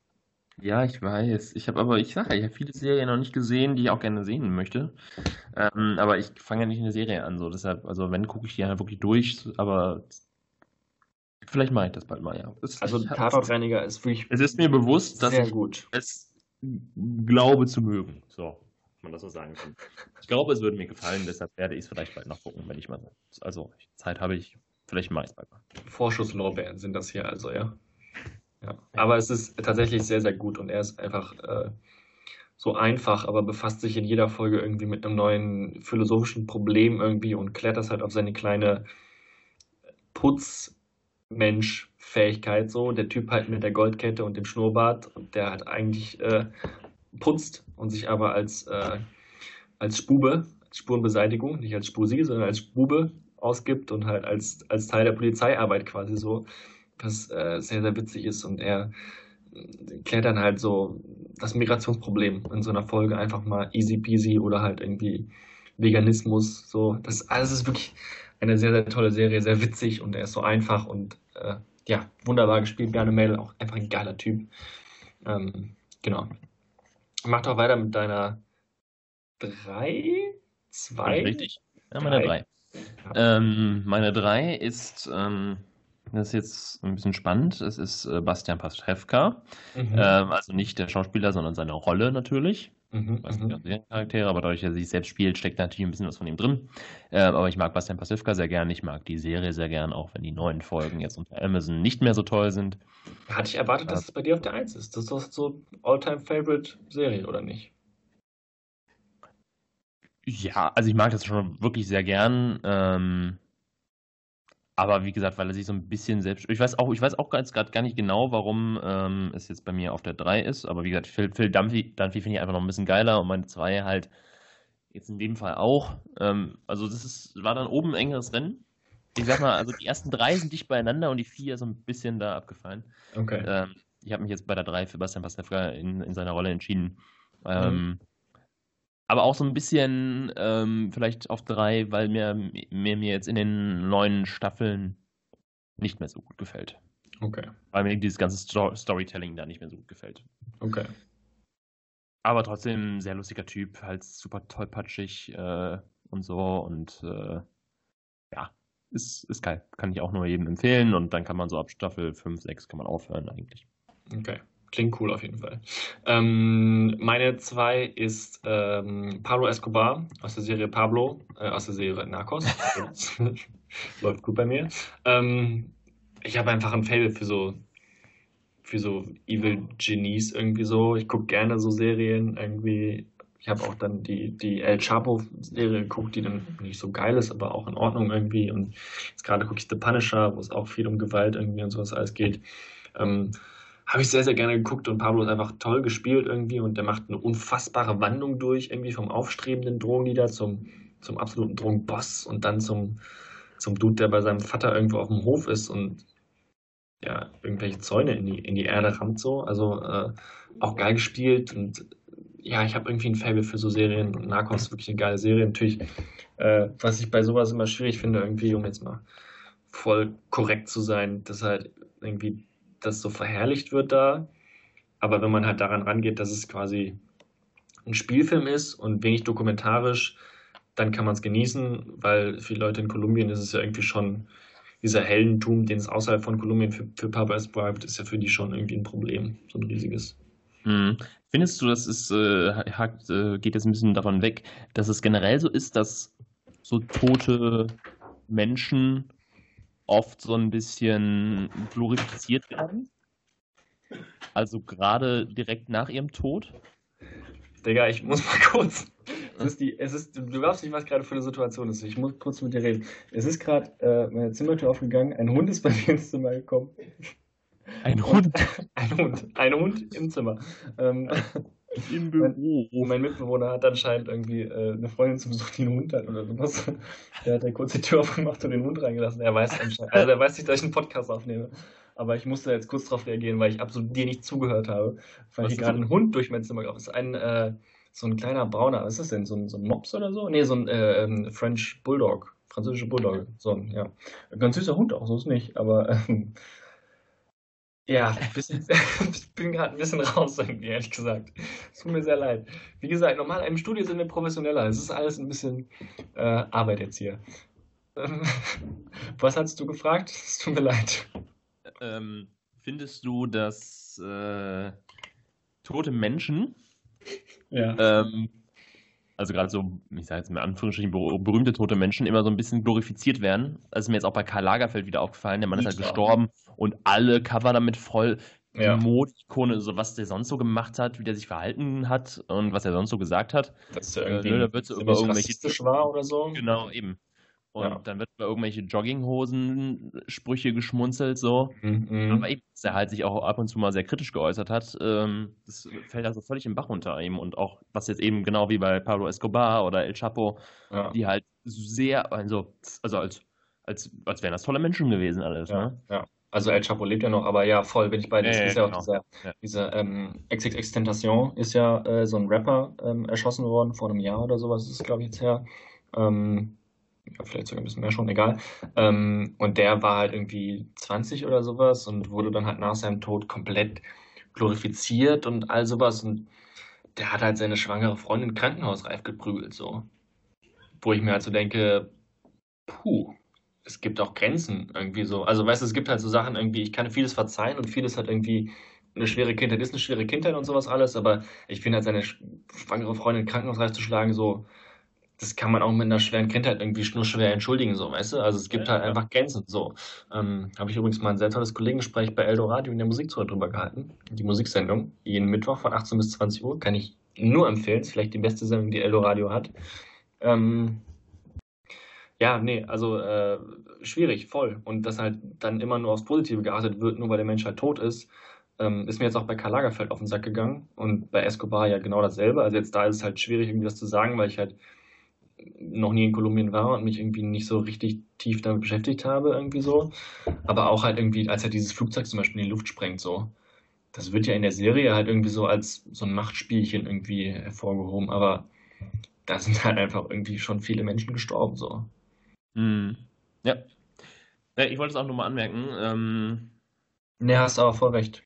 Ja, ich weiß. Ich habe aber, ich sage, ich habe viele Serien noch nicht gesehen, die ich auch gerne sehen möchte. Ähm, aber ich fange ja nicht eine Serie an, so deshalb, also wenn gucke ich die halt wirklich durch, aber vielleicht mache ich das bald mal, ja. Es, Also Tatortreiniger ist wirklich es ist mir bewusst, dass sehr ich gut. es glaube zu mögen. So, wenn man das so sagen kann. Ich glaube, es würde mir gefallen, deshalb werde ich es vielleicht bald noch gucken, wenn ich mal, also Zeit habe ich, vielleicht mache ich es bald mal. Vorschusslorbeeren sind das hier also, ja. ja. Aber es ist tatsächlich sehr, sehr gut und er ist einfach äh, so einfach, aber befasst sich in jeder Folge irgendwie mit einem neuen philosophischen Problem irgendwie und klärt das halt auf seine kleine Putzmensch-Fähigkeit so. Der Typ halt mit der Goldkette und dem Schnurrbart der halt eigentlich äh, putzt und sich aber als, äh, als Spube, als Spurenbeseitigung, nicht als Spusi, sondern als Spube ausgibt und halt als, als Teil der Polizeiarbeit quasi so, was äh, sehr, sehr witzig ist. Und er äh, klärt dann halt so das Migrationsproblem in so einer Folge einfach mal easy peasy oder halt irgendwie Veganismus. So, das alles ist wirklich eine sehr, sehr tolle Serie, sehr witzig und er ist so einfach und äh, ja, wunderbar gespielt. Bjarne Mädel, auch einfach ein geiler Typ. Ähm, genau. Mach doch weiter mit deiner drei, zwei, Richtig? Ja, meine Drei. drei. Ähm, meine drei ist, ähm, das ist jetzt ein bisschen spannend, es ist äh, Bastian Pastewka. Mhm. Ähm, also nicht der Schauspieler, sondern seine Rolle natürlich. Mhm, Das mhm. Charaktere, aber dadurch, dass er sich selbst spielt, steckt natürlich ein bisschen was von ihm drin. Ähm, aber ich mag Bastian Pastewka sehr gern, ich mag die Serie sehr gern, auch wenn die neuen Folgen jetzt unter Amazon nicht mehr so toll sind. Hatte ich erwartet, dass es bei dir auf der 1 ist. Das ist doch so All-Time-Favorite-Serie, oder nicht? Ja, also ich mag das schon wirklich sehr gern. Ähm, aber wie gesagt, weil er sich so ein bisschen selbst. Ich weiß auch, ich weiß auch gerade gar nicht genau, warum ähm, es jetzt bei mir auf der 3 ist. Aber wie gesagt, Phil, Phil Dunphy, Dunphy finde ich einfach noch ein bisschen geiler und meine 2 halt jetzt in dem Fall auch. Ähm, also das ist, war dann oben ein engeres Rennen. Ich sag mal, also die ersten drei sind dicht beieinander und die vier so ein bisschen da abgefallen. Okay. Ähm, ich habe mich jetzt bei der 3 für Bastian Pastewka in, in seiner Rolle entschieden. Ähm, aber auch so ein bisschen ähm, vielleicht auf 3, weil mir, mir, mir jetzt in den neuen Staffeln nicht mehr so gut gefällt. Okay. Weil mir dieses ganze Sto Storytelling da nicht mehr so gut gefällt. Okay. Aber trotzdem sehr lustiger Typ, halt super tollpatschig äh, und so und äh, ja, ist, ist geil. Kann ich auch nur jedem empfehlen und dann kann man so ab Staffel 5, 6 kann man aufhören eigentlich. Okay. Klingt cool auf jeden Fall. Ähm, meine 2 ist ähm, Pablo Escobar aus der Serie Pablo, äh, aus der Serie Narcos. Läuft gut bei mir. Ähm, ich habe einfach ein Faible für so für so Evil Genies irgendwie so. Ich gucke gerne so Serien irgendwie. Ich habe auch dann die, die El Chapo-Serie geguckt, die dann nicht so geil ist, aber auch in Ordnung irgendwie. Und jetzt gerade gucke ich The Punisher, wo es auch viel um Gewalt irgendwie und sowas alles geht. Ähm, habe ich sehr, sehr gerne geguckt und Pablo ist einfach toll gespielt irgendwie und der macht eine unfassbare Wandlung durch, irgendwie vom aufstrebenden Drogenleader zum, zum absoluten Drogenboss und dann zum, zum Dude, der bei seinem Vater irgendwo auf dem Hof ist und ja, irgendwelche Zäune in die, in die Erde rammt so. Also äh, auch geil gespielt und ja, ich habe irgendwie ein Faible für so Serien und Narcos ist wirklich eine geile Serie. Natürlich, äh, was ich bei sowas immer schwierig finde, irgendwie, um jetzt mal voll korrekt zu sein, dass halt irgendwie das so verherrlicht wird da. Aber wenn man halt daran rangeht, dass es quasi ein Spielfilm ist und wenig dokumentarisch, dann kann man es genießen, weil für Leute in Kolumbien ist es ja irgendwie schon dieser Heldentum, den es außerhalb von Kolumbien für, für Pablo Escobar gibt, ist ja für die schon irgendwie ein Problem, so ein riesiges. Hm. Findest du, das ist, äh, äh, geht jetzt ein bisschen davon weg, dass es generell so ist, dass so tote Menschen oft so ein bisschen glorifiziert werden. Also gerade direkt nach ihrem Tod. Digga, ich muss mal kurz. Es ist die, es ist, du glaubst nicht, was gerade für eine Situation ist. Ich muss kurz mit dir reden. Es ist gerade äh, meine Zimmertür aufgegangen. Ein Hund ist bei mir ins Zimmer gekommen. Ein Hund? ein Hund. Ein Hund im Zimmer. Ähm, Im Büro. Mein, mein, Mitbewohner hat anscheinend irgendwie äh, eine Freundin zum Besuch, die einen Hund hat oder sowas. Der hat ja kurz die Tür aufgemacht und den Hund reingelassen. Er weiß anscheinend, also er weiß nicht, dass ich einen Podcast aufnehme. Aber ich musste jetzt kurz darauf reagieren, weil ich absolut dir nicht zugehört habe. Weil hier gerade ein Hund durch mein Zimmer gelaufen ist. Ein, äh, so ein kleiner brauner, was ist das denn? So ein, so ein Mops oder so? Nee, so ein äh, ähm, French Bulldog. Französische Bulldog. So ein, ja. Ganz süßer Hund auch, so ist nicht. Aber ähm, ja, bisschen, ich bin gerade ein bisschen raus irgendwie, ehrlich gesagt. Es tut mir sehr leid. Wie gesagt, normal im Studio sind wir professioneller. Es ist alles ein bisschen äh, Arbeit jetzt hier. Was hast du gefragt? Es tut mir leid. Ähm, findest du, dass äh, tote Menschen, ja. ähm, also gerade so, ich sage jetzt in Anführungsstrichen, berühmte tote Menschen immer so ein bisschen glorifiziert werden? Das ist mir jetzt auch bei Karl Lagerfeld wieder aufgefallen. Der Mann ist halt gestorben und alle Cover damit voll ja. Modikone, so was der sonst so gemacht hat, wie der sich verhalten hat und was er sonst so gesagt hat. Dass er irgendwie äh, ne, da wird so über irgendwelche war oder so. Genau, eben. Und ja. dann wird über irgendwelche Jogginghosen-Sprüche geschmunzelt, so. Mhm. Aber eben, dass er halt sich auch ab und zu mal sehr kritisch geäußert hat, ähm, das fällt also völlig im Bach unter ihm. Und auch, was jetzt eben genau wie bei Pablo Escobar oder El Chapo, ja. die halt sehr, also, also als, als, als wären das tolle Menschen gewesen, alles, ja. ne? Ja. Also El Chapo lebt ja noch, aber ja, voll bin ich bei dir. Ja, ist ja, genau. auch dieser, ja. dieser ähm, XXX Tentation ist ja äh, so ein Rapper ähm, erschossen worden vor einem Jahr oder sowas, ist es glaube ich jetzt her. Ähm, vielleicht sogar ein bisschen mehr schon, egal. Ähm, und der war halt irgendwie 20 oder sowas und wurde dann halt nach seinem Tod komplett glorifiziert und all sowas. Und der hat halt seine schwangere Freundin krankenhausreif geprügelt, so. Wo ich mir halt so denke, puh, es gibt auch Grenzen irgendwie so. Also, weißt du, es gibt halt so Sachen irgendwie, ich kann vieles verzeihen und vieles hat irgendwie eine schwere Kindheit, ist eine schwere Kindheit und sowas alles, aber ich finde halt seine schwangere Freundin krankenhausreif zu schlagen, so, das kann man auch mit einer schweren Kindheit irgendwie nur schwer entschuldigen, so, weißt du? Also es gibt ja, halt ja. einfach Grenzen, so. Ähm, Habe ich übrigens mal ein sehr tolles Kollegengespräch bei Eldoradio in der Musikzone drüber gehalten. Die Musiksendung, jeden Mittwoch von 18 bis 20 Uhr, kann ich nur empfehlen. Ist vielleicht die beste Sendung, die Eldoradio hat. Ähm, ja, nee, also äh, schwierig, voll. Und dass halt dann immer nur aufs Positive geachtet wird, nur weil der Mensch halt tot ist, ähm, ist mir jetzt auch bei Karl Lagerfeld auf den Sack gegangen und bei Escobar ja genau dasselbe. Also jetzt da ist es halt schwierig, irgendwie das zu sagen, weil ich halt noch nie in Kolumbien war und mich irgendwie nicht so richtig tief damit beschäftigt habe, irgendwie so. Aber auch halt irgendwie, als er dieses Flugzeug zum Beispiel in die Luft sprengt, so. Das wird ja in der Serie halt irgendwie so als so ein Machtspielchen irgendwie hervorgehoben, aber da sind halt einfach irgendwie schon viele Menschen gestorben, so. Mhm. Ja. ja. Ich wollte es auch nur mal anmerken. Ähm, ne, hast aber voll recht.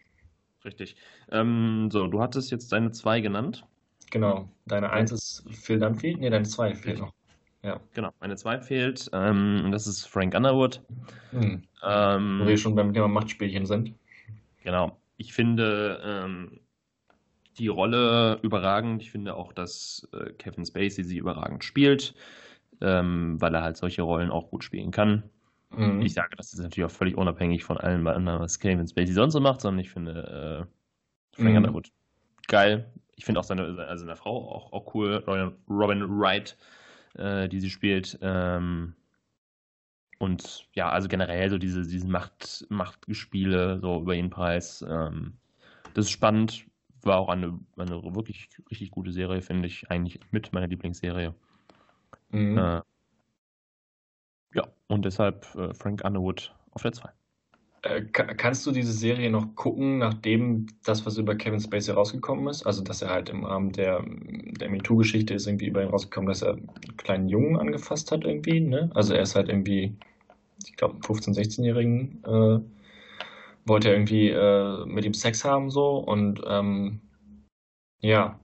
Richtig. Ähm, so, du hattest jetzt deine zwei genannt. Genau. Deine eins ist Phil Dunphy. Ne, deine zwei fehlt noch. Ja. Genau, meine zwei fehlt. Ähm, das ist Frank Underwood. Hm. Ähm, Wo wir schon beim Thema Machtspielchen sind. Genau. Ich finde ähm, die Rolle überragend. Ich finde auch, dass äh, Kevin Spacey sie überragend spielt ähm, weil er halt solche Rollen auch gut spielen kann. Mhm. Ich sage, das ist natürlich auch völlig unabhängig von allem anderen, was Kevin Spacey sonst so macht, sondern ich finde äh, Frank mhm. Underwood geil. Ich finde auch seine, also seine Frau auch, auch cool, Robin Wright, äh, die sie spielt. Ähm, und ja, also generell so diese, diese Macht, Machtgespiele so über jeden Preis. Ähm, das ist spannend. War auch eine, eine wirklich richtig gute Serie, finde ich. Eigentlich mit meiner Lieblingsserie. Mhm. Äh, ja, und deshalb äh, Frank Underwood auf der 2. Äh, kannst du diese Serie noch gucken, nachdem das, was über Kevin Spacey rausgekommen ist? Also, dass er halt im Rahmen der, der MeToo-Geschichte ist irgendwie über ihn rausgekommen, dass er einen kleinen Jungen angefasst hat irgendwie, ne? Also, er ist halt irgendwie, ich glaube, 15-, 16-Jährigen, äh, wollte er irgendwie äh, mit ihm Sex haben so und ähm, ja,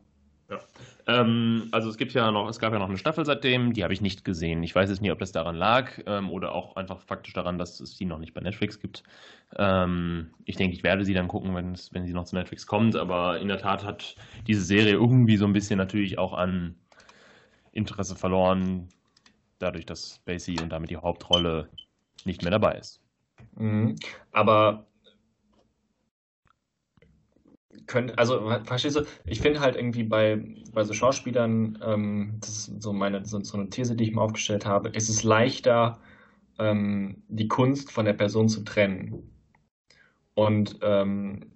ähm, also es gibt ja noch, es gab ja noch eine Staffel seitdem, die habe ich nicht gesehen. Ich weiß jetzt nicht, ob das daran lag ähm, oder auch einfach faktisch daran, dass es die noch nicht bei Netflix gibt. Ähm, ich denke, ich werde sie dann gucken, wenn, sie noch zu Netflix kommt, aber in der Tat hat diese Serie irgendwie so ein bisschen natürlich auch an Interesse verloren, dadurch, dass Spacey und damit die Hauptrolle nicht mehr dabei ist. Mhm. Aber können, also verstehst du, ich finde halt irgendwie bei, bei so Schauspielern, ähm, das ist so meine, so, so eine These, die ich mir aufgestellt habe, ist es leichter, ähm, die Kunst von der Person zu trennen. Und ähm,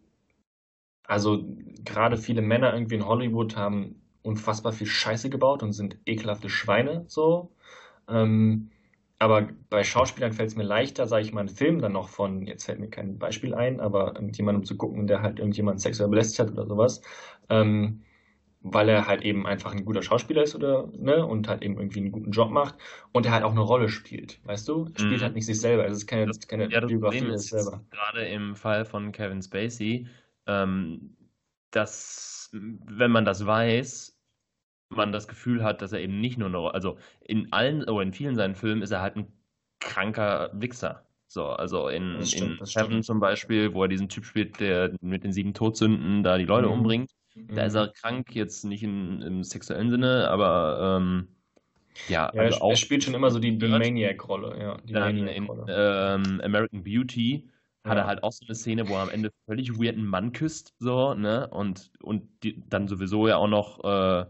also gerade viele Männer irgendwie in Hollywood haben unfassbar viel Scheiße gebaut und sind ekelhafte Schweine so. Ähm, aber bei Schauspielern fällt es mir leichter, sage ich mal, einen Film dann noch von, jetzt fällt mir kein Beispiel ein, aber irgendjemandem zu gucken, der halt irgendjemand sexuell belästigt hat oder sowas, ähm, weil er halt eben einfach ein guter Schauspieler ist oder, ne, und halt eben irgendwie einen guten Job macht und er halt auch eine Rolle spielt, weißt du? Er spielt mhm. halt nicht sich selber, es ist keine, das, keine ja, das Biografie ist selber. Gerade im Fall von Kevin Spacey, ähm, dass, wenn man das weiß, man das Gefühl hat, dass er eben nicht nur eine, also in allen oder in vielen seinen Filmen ist er halt ein kranker Wichser. So, also in, stimmt, in Seven zum Beispiel, wo er diesen Typ spielt, der mit den sieben Todsünden da die Leute mhm. umbringt. Da ist er mhm. krank, jetzt nicht in, im sexuellen Sinne, aber ähm, ja, ja also er, auch, er spielt schon immer so die, die Maniac-Rolle, ja. Die Maniac-Rolle. Ähm, American Beauty hat ja. er halt auch so eine Szene, wo er am Ende völlig weirden Mann küsst, so, ne? Und, und die, dann sowieso ja auch noch äh,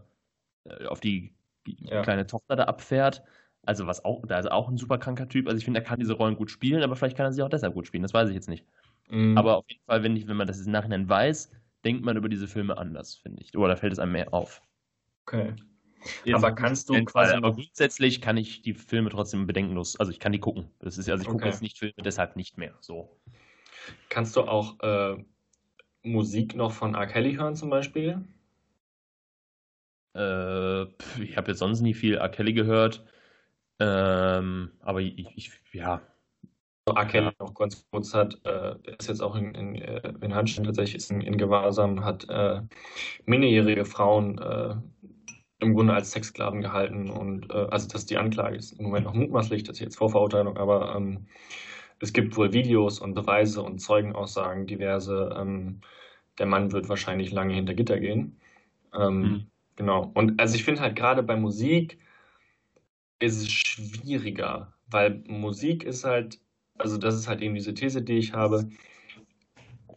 auf die ja. kleine Tochter da abfährt. Also was auch, da ist auch ein super kranker Typ. Also ich finde, er kann diese Rollen gut spielen, aber vielleicht kann er sie auch deshalb gut spielen. Das weiß ich jetzt nicht. Mhm. Aber auf jeden Fall, wenn, ich, wenn man das im Nachhinein weiß, denkt man über diese Filme anders, finde ich. Oder fällt es einem mehr auf. Okay. Jetzt aber kannst du quasi. Aber grundsätzlich kann ich die Filme trotzdem bedenkenlos, also ich kann die gucken. Das ist, also ich okay. gucke jetzt nicht Filme, deshalb nicht mehr. So. Kannst du auch äh, Musik noch von R. Kelly hören zum Beispiel? Äh, ich habe jetzt sonst nie viel R. Kelly gehört. Ähm, aber ich, ich, ja. R. Kelly noch ganz kurz hat, äh, ist jetzt auch in, in, äh, in Handstand tatsächlich in, in Gewahrsam, hat äh, minderjährige Frauen äh, im Grunde als Sexsklaven gehalten und äh, also dass die Anklage ist im Moment noch mutmaßlich, das ist jetzt Vorverurteilung, aber ähm, es gibt wohl Videos und Beweise und Zeugenaussagen diverse. Ähm, der Mann wird wahrscheinlich lange hinter Gitter gehen. Ähm, mhm. Genau. Und also ich finde halt gerade bei Musik ist es schwieriger, weil Musik ist halt, also das ist halt eben diese These, die ich habe.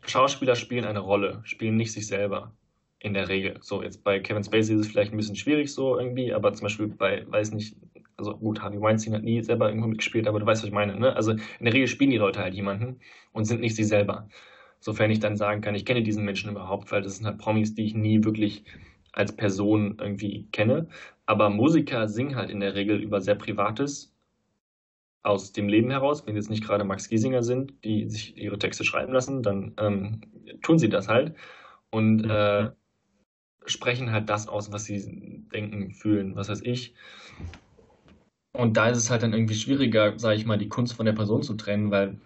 Schauspieler spielen eine Rolle, spielen nicht sich selber in der Regel. So, jetzt bei Kevin Spacey ist es vielleicht ein bisschen schwierig so irgendwie, aber zum Beispiel bei, weiß nicht, also gut, Harvey Weinstein hat nie selber irgendwo mitgespielt, aber du weißt, was ich meine, ne? Also in der Regel spielen die Leute halt jemanden und sind nicht sie selber. Sofern ich dann sagen kann, ich kenne diesen Menschen überhaupt, weil das sind halt Promis, die ich nie wirklich als Person irgendwie kenne. Aber Musiker singen halt in der Regel über sehr Privates aus dem Leben heraus. Wenn jetzt nicht gerade Max Giesinger sind, die sich ihre Texte schreiben lassen, dann ähm, tun sie das halt und äh, sprechen halt das aus, was sie denken, fühlen, was weiß ich. Und da ist es halt dann irgendwie schwieriger, sage ich mal, die Kunst von der Person zu trennen, weil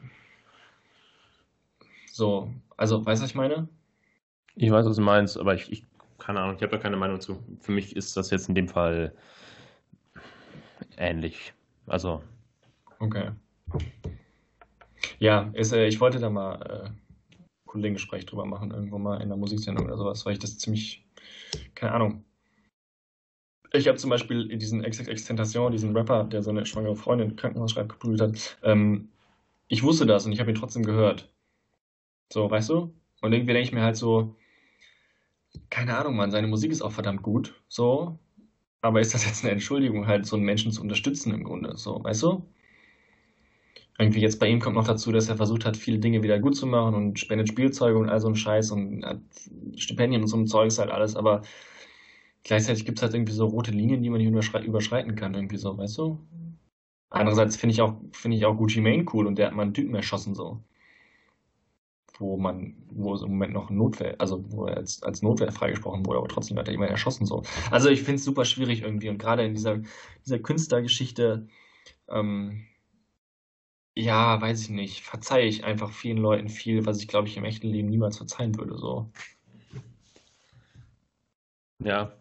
so, also, weißt du, was ich meine? Ich weiß, was du meinst, aber ich, ich keine Ahnung, ich habe da keine Meinung zu. Für mich ist das jetzt in dem Fall ähnlich. Also. Okay. Ja, ist, äh, ich wollte da mal äh, Kollegengespräch drüber machen, irgendwo mal in der Musiksendung oder sowas, weil ich das ziemlich, keine Ahnung. Ich habe zum Beispiel diesen XXX diesen Rapper, der seine schwangere Freundin im Krankenhaus schreibt, geprügelt hat. Ähm, ich wusste das und ich habe ihn trotzdem gehört. So, weißt du? Und irgendwie denke ich mir halt so, keine Ahnung, Mann, seine Musik ist auch verdammt gut, so. Aber ist das jetzt eine Entschuldigung, halt so einen Menschen zu unterstützen im Grunde, so, weißt du? Irgendwie jetzt bei ihm kommt noch dazu, dass er versucht hat, viele Dinge wieder gut zu machen und spendet Spielzeuge und all so ein Scheiß und hat Stipendien und so ein Zeugs halt alles, aber gleichzeitig gibt es halt irgendwie so rote Linien, die man nicht überschreiten kann, irgendwie so, weißt du? Andererseits finde ich auch, ich auch Gucci Mane cool und der hat mal einen Typen erschossen, so wo man, wo es im Moment noch Notwehr, also wo er als, als Notwehr freigesprochen wurde, aber trotzdem hat er jemand erschossen so. Also ich finde es super schwierig irgendwie und gerade in dieser, dieser Künstlergeschichte, ähm, ja, weiß ich nicht, verzeihe ich einfach vielen Leuten viel, was ich glaube ich im echten Leben niemals verzeihen würde so. Ja,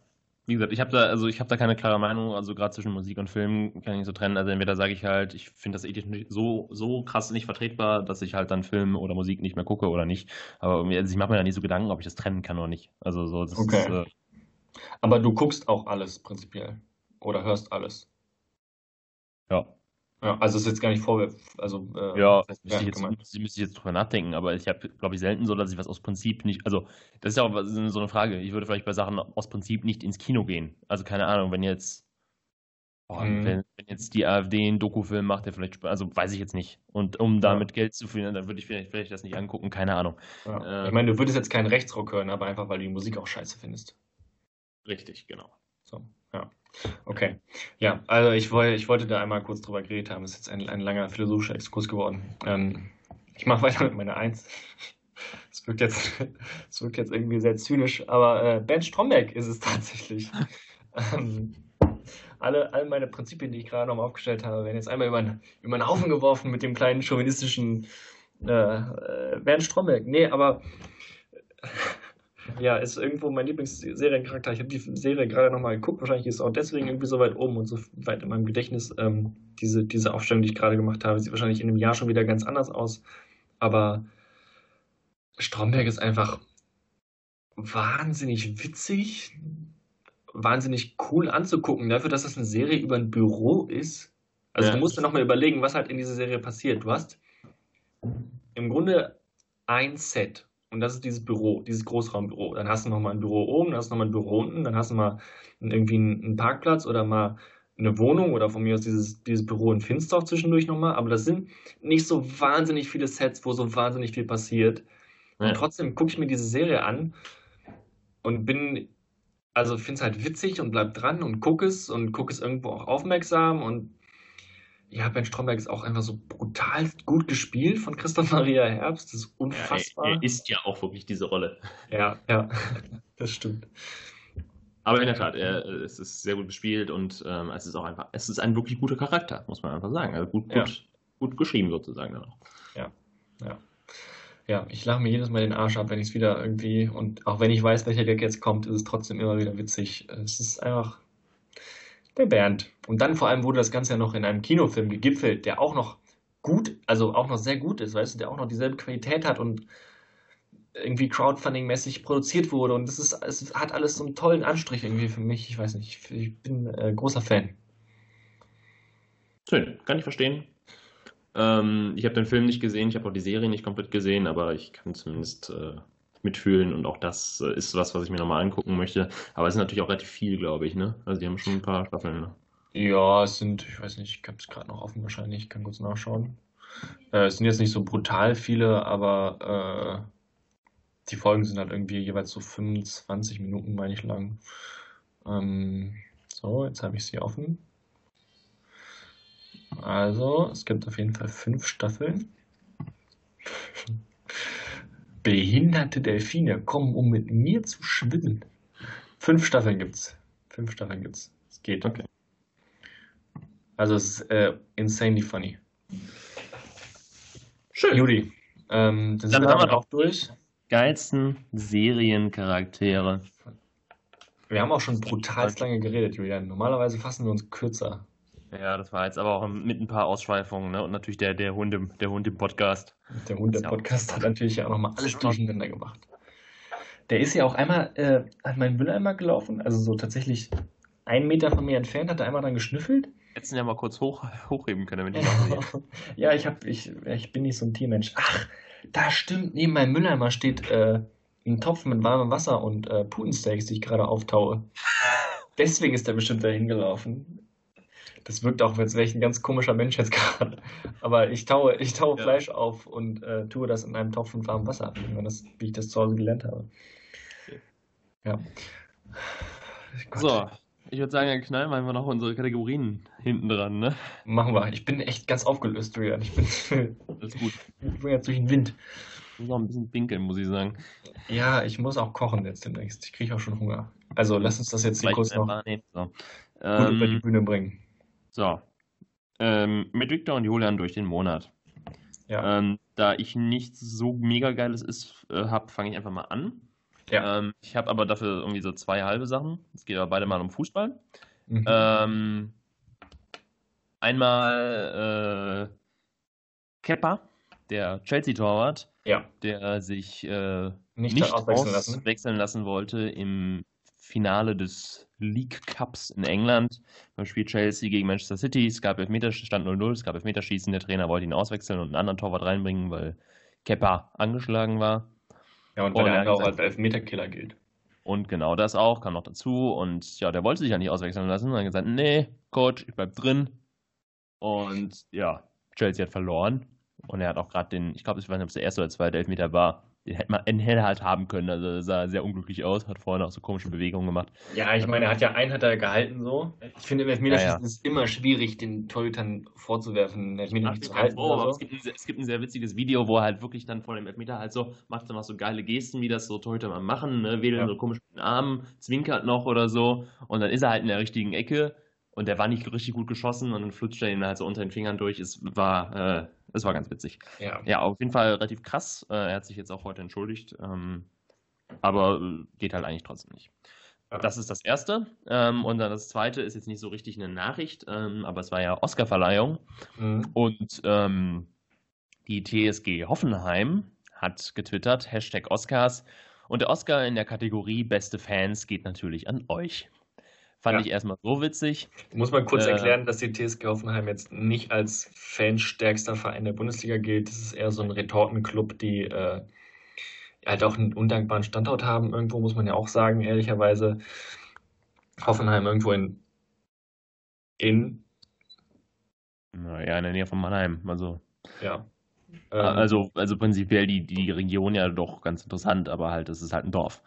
wie gesagt, ich habe da, also ich habe da keine klare Meinung, also gerade zwischen Musik und Film kann ich nicht so trennen. Also entweder sage ich halt, ich finde das ethisch so, so krass nicht vertretbar, dass ich halt dann Film oder Musik nicht mehr gucke oder nicht. Aber also ich mache mir da nicht so Gedanken, ob ich das trennen kann oder nicht. Also so, das okay. ist, äh, Aber du guckst auch alles prinzipiell. Oder hörst alles. Ja. Ja, also ist jetzt gar nicht vorwärts. Also, äh, ja, das müsste, ich jetzt, müsste, müsste ich jetzt drüber nachdenken, aber ich habe, glaube ich, selten so, dass ich was aus Prinzip nicht. Also, das ist ja auch so eine Frage. Ich würde vielleicht bei Sachen aus Prinzip nicht ins Kino gehen. Also, keine Ahnung, wenn jetzt. Oh, mhm. wenn, wenn, jetzt die AfD einen Dokufilm macht, der vielleicht. Also, weiß ich jetzt nicht. Und um damit Geld zu verdienen, dann würde ich vielleicht, vielleicht das nicht angucken. Keine Ahnung. Ja. Äh, ich meine, du würdest jetzt keinen Rechtsrock hören, aber einfach, weil du die Musik auch scheiße findest. Richtig, genau. So, ja. Okay. Ja, also ich, wollte, ich wollte da einmal kurz drüber geredet haben. Das ist jetzt ein, ein langer philosophischer Exkurs geworden. Ähm, ich mache weiter mit meiner Eins. Es wirkt jetzt, es wirkt jetzt irgendwie sehr zynisch, aber äh, Bernd Stromberg ist es tatsächlich. ähm, alle, all meine Prinzipien, die ich gerade nochmal aufgestellt habe, werden jetzt einmal über, über einen Haufen geworfen mit dem kleinen chauvinistischen äh, äh, Bernd Stromberg. Nee, aber ja, ist irgendwo mein Lieblingsseriencharakter. Ich habe die Serie gerade nochmal geguckt. Wahrscheinlich ist es auch deswegen irgendwie so weit oben und so weit in meinem Gedächtnis. Ähm, diese, diese Aufstellung, die ich gerade gemacht habe, sieht wahrscheinlich in einem Jahr schon wieder ganz anders aus. Aber Stromberg ist einfach wahnsinnig witzig, wahnsinnig cool anzugucken. Dafür, dass das eine Serie über ein Büro ist. Also ja. du musst dir nochmal überlegen, was halt in dieser Serie passiert. Du hast im Grunde ein Set und das ist dieses Büro, dieses Großraumbüro. Dann hast du nochmal ein Büro oben, dann hast du nochmal ein Büro unten, dann hast du mal irgendwie einen Parkplatz oder mal eine Wohnung oder von mir aus dieses, dieses Büro in Finstorf zwischendurch nochmal. Aber das sind nicht so wahnsinnig viele Sets, wo so wahnsinnig viel passiert. Ja. Und trotzdem gucke ich mir diese Serie an und bin, also finde es halt witzig und bleib dran und gucke es und gucke es irgendwo auch aufmerksam und ja, Ben Stromberg ist auch einfach so brutal gut gespielt von Christoph Maria Herbst. Das ist unfassbar. Ja, er, er, ist ja auch wirklich diese Rolle. Ja, ja, das stimmt. Aber in der Tat, er, es ist sehr gut gespielt und ähm, es ist auch einfach, es ist ein wirklich guter Charakter, muss man einfach sagen. Also gut, gut, ja. gut geschrieben sozusagen dann auch. Ja, ja. Ja, ich lache mir jedes Mal den Arsch ab, wenn ich es wieder irgendwie, und auch wenn ich weiß, welcher Gag jetzt kommt, ist es trotzdem immer wieder witzig. Es ist einfach, der Bernd. Und dann vor allem wurde das Ganze ja noch in einem Kinofilm gegipfelt, der auch noch gut, also auch noch sehr gut ist, weißt du, der auch noch dieselbe Qualität hat und irgendwie Crowdfunding-mäßig produziert wurde. Und das ist, es hat alles so einen tollen Anstrich irgendwie für mich. Ich weiß nicht, ich bin äh, großer Fan. Schön, kann ich verstehen. Ähm, ich habe den Film nicht gesehen, ich habe auch die Serie nicht komplett gesehen, aber ich kann zumindest äh, mitfühlen und auch das äh, ist was, was ich mir nochmal angucken möchte. Aber es ist natürlich auch relativ viel, glaube ich, ne? Also die haben schon ein paar Staffeln, ne? Ja, es sind, ich weiß nicht, ich habe es gerade noch offen wahrscheinlich, ich kann kurz nachschauen. Äh, es sind jetzt nicht so brutal viele, aber äh, die Folgen sind halt irgendwie jeweils so 25 Minuten, meine ich, lang. Ähm, so, jetzt habe ich sie offen. Also, es gibt auf jeden Fall fünf Staffeln. Behinderte Delfine kommen, um mit mir zu schwimmen. Fünf Staffeln gibt's. Fünf Staffeln gibt's. Es geht. Okay. Also es ist äh, insanely funny. Schön. Judy, ähm, dann, dann sind wir damit auch durch. Geilsten Seriencharaktere. Wir haben auch schon brutal lange geredet, Julian. Normalerweise fassen wir uns kürzer. Ja, das war jetzt aber auch mit ein paar Ausschweifungen, ne? Und natürlich der, der Hund im, der Hund im Podcast. Der Hund im Podcast hat natürlich auch nochmal alles durcheinander gemacht. Der ist ja auch einmal äh, an meinen Mülleimer gelaufen, also so tatsächlich einen Meter von mir entfernt, hat er einmal dann geschnüffelt. Hättest du ja mal kurz hoch, hochheben können, damit ich auch sehe. ja, ich, hab, ich, ich bin nicht so ein Tiermensch. Ach, da stimmt, neben meinem Mülleimer steht äh, ein Topf mit warmem Wasser und äh, Putensteaks, die ich gerade auftaue. Deswegen ist der bestimmt da hingelaufen. Das wirkt auch, als wäre ich ein ganz komischer Mensch jetzt gerade. Aber ich taue, ich taue ja. Fleisch auf und äh, tue das in einem Topf mit warmem Wasser, das, wie ich das zu Hause gelernt habe. Okay. Ja. Gott. So, ich würde sagen, Herr Knall, machen wir noch unsere Kategorien hinten dran, ne? Machen wir. Ich bin echt ganz aufgelöst, Julian. Ich bin. Alles gut. Ich bin jetzt durch den Wind. Ich muss auch ein bisschen pinkeln, muss ich sagen. Ja, ich muss auch kochen jetzt demnächst. Ich kriege auch schon Hunger. Also lass uns das jetzt hier kurz noch gut ähm, über die Bühne bringen. So. Ähm, mit Victor und Julian durch den Monat. Ja. Ähm, da ich nichts so mega Geiles ist, äh, habe, fange ich einfach mal an. Ja. Ähm, ich habe aber dafür irgendwie so zwei halbe Sachen. Es geht aber beide mal um Fußball. Mhm. Ähm, einmal äh, Kepper, der Chelsea-Torwart, ja. der sich äh, nicht, nicht auswechseln lassen. lassen wollte im Finale des League Cups in England. Beim Spiel Chelsea gegen Manchester City. Es gab Elfmeterschießen, stand 0-0, es gab Elfmeterschießen. Der Trainer wollte ihn auswechseln und einen anderen Torwart reinbringen, weil Keppa angeschlagen war. Ja, und weil und der auch als Elfmeterkiller gilt. Und genau das auch, kam noch dazu. Und ja, der wollte sich ja nicht auswechseln lassen. Und hat gesagt, nee, Coach, ich bleib drin. Und ja, Chelsea hat verloren. Und er hat auch gerade den, ich glaube, ich weiß nicht, ob es der erste oder zweite Elfmeter war, den hätte man in Hände halt haben können. Also sah sehr unglücklich aus, hat vorhin auch so komische Bewegungen gemacht. Ja, ich meine, er hat ja einen hat er gehalten so. Ich finde im Elfmeterschießen ja, ja. ist immer schwierig, den Torhütern vorzuwerfen, Elfmeter nicht zu halten. Oh, so. es, gibt ein, es, gibt ein, sehr witziges Video, wo er halt wirklich dann vor dem Elfmeter halt so, macht dann auch so geile Gesten, wie das so Torhüter mal machen, ne? wedeln ja. so komisch mit den Armen, zwinkert noch oder so. Und dann ist er halt in der richtigen Ecke und der war nicht richtig gut geschossen und dann flutscht er ihn halt so unter den Fingern durch. Es war, äh, es war ganz witzig. Ja. ja, auf jeden Fall relativ krass. Äh, er hat sich jetzt auch heute entschuldigt, ähm, aber äh, geht halt eigentlich trotzdem nicht. Ja. Das ist das Erste. Ähm, und dann das Zweite ist jetzt nicht so richtig eine Nachricht, ähm, aber es war ja Oscarverleihung. Mhm. Und die TSG Hoffenheim hat getwittert, Hashtag Oscars. Und der Oscar in der Kategorie Beste Fans geht natürlich an euch. Fand ja. ich erstmal so witzig. Muss man kurz äh, erklären, dass die TSG Hoffenheim jetzt nicht als fanstärkster Verein der Bundesliga gilt. Das ist eher so ein Retortenclub, die äh, halt auch einen undankbaren Standort haben. Irgendwo muss man ja auch sagen, ehrlicherweise. Hoffenheim irgendwo in. in naja, in der Nähe von Mannheim. Also. Ja. Ähm, also, also prinzipiell die, die Region ja doch ganz interessant, aber halt, es ist halt ein Dorf.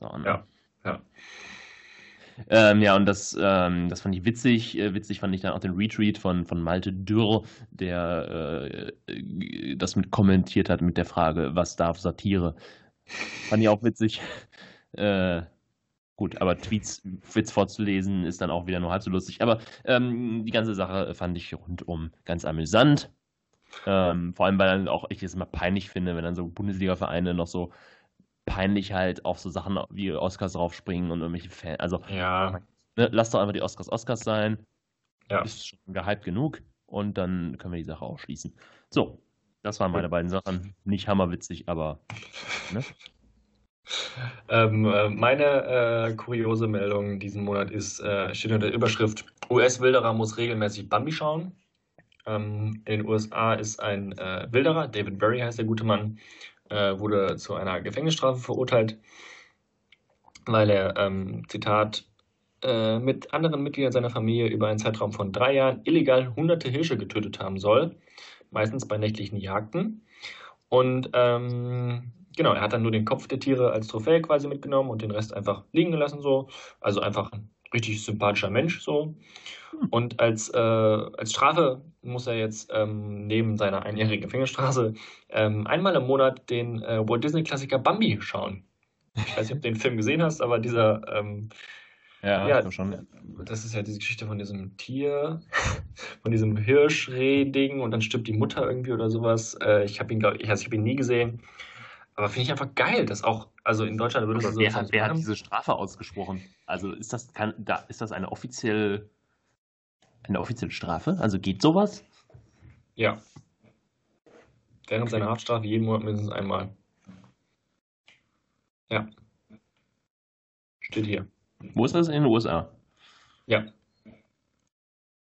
So, ne? Ja, ja. Ähm, ja, und das, ähm, das fand ich witzig. Äh, witzig fand ich dann auch den Retweet von, von Malte Dürr, der äh, das mit kommentiert hat mit der Frage, was darf Satire? Fand ich auch witzig. Äh, gut, aber Tweets Witz vorzulesen ist dann auch wieder nur halb so lustig. Aber ähm, die ganze Sache fand ich rundum ganz amüsant. Ähm, vor allem, weil dann auch ich es immer peinlich finde, wenn dann so Bundesliga-Vereine noch so peinlich halt auf so Sachen wie Oscars draufspringen und irgendwelche Fans. Also, ja. ne, lass doch einfach die Oscars Oscars sein. Ja. Ist schon gehypt genug und dann können wir die Sache auch schließen. So, das waren meine beiden Sachen. Nicht hammerwitzig, aber. Ne? Ähm, äh, meine äh, kuriose Meldung diesen Monat ist, äh, steht unter der Überschrift: US-Wilderer muss regelmäßig Bambi schauen. Ähm, in den USA ist ein äh, Wilderer, David Berry heißt der gute Mann, äh, wurde zu einer Gefängnisstrafe verurteilt, weil er, ähm, Zitat, äh, mit anderen Mitgliedern seiner Familie über einen Zeitraum von drei Jahren illegal hunderte Hirsche getötet haben soll, meistens bei nächtlichen Jagden. Und ähm, genau, er hat dann nur den Kopf der Tiere als Trophäe quasi mitgenommen und den Rest einfach liegen gelassen, so. Also einfach ein richtig sympathischer Mensch, so. Und als, äh, als Strafe muss er jetzt ähm, neben seiner einjährigen Gefängnisstraße ähm, einmal im Monat den äh, Walt Disney-Klassiker Bambi schauen. Ich weiß nicht, ob du den Film gesehen hast, aber dieser. Ähm, ja, ja schon. Das ist ja diese Geschichte von diesem Tier, von diesem Hirschreh-Ding und dann stirbt die Mutter irgendwie oder sowas. Äh, ich habe ihn, glaube ich, also ich habe ihn nie gesehen. Aber finde ich einfach geil, dass auch, also in Deutschland würde es so. Wer, hat, wer hat diese Strafe ausgesprochen? Also ist das, kann, da, ist das eine offiziell eine offizielle Strafe? Also geht sowas? Ja. Während seiner Haftstrafe jeden Monat mindestens einmal. Ja. Steht hier. Wo ist das in den USA? Ja.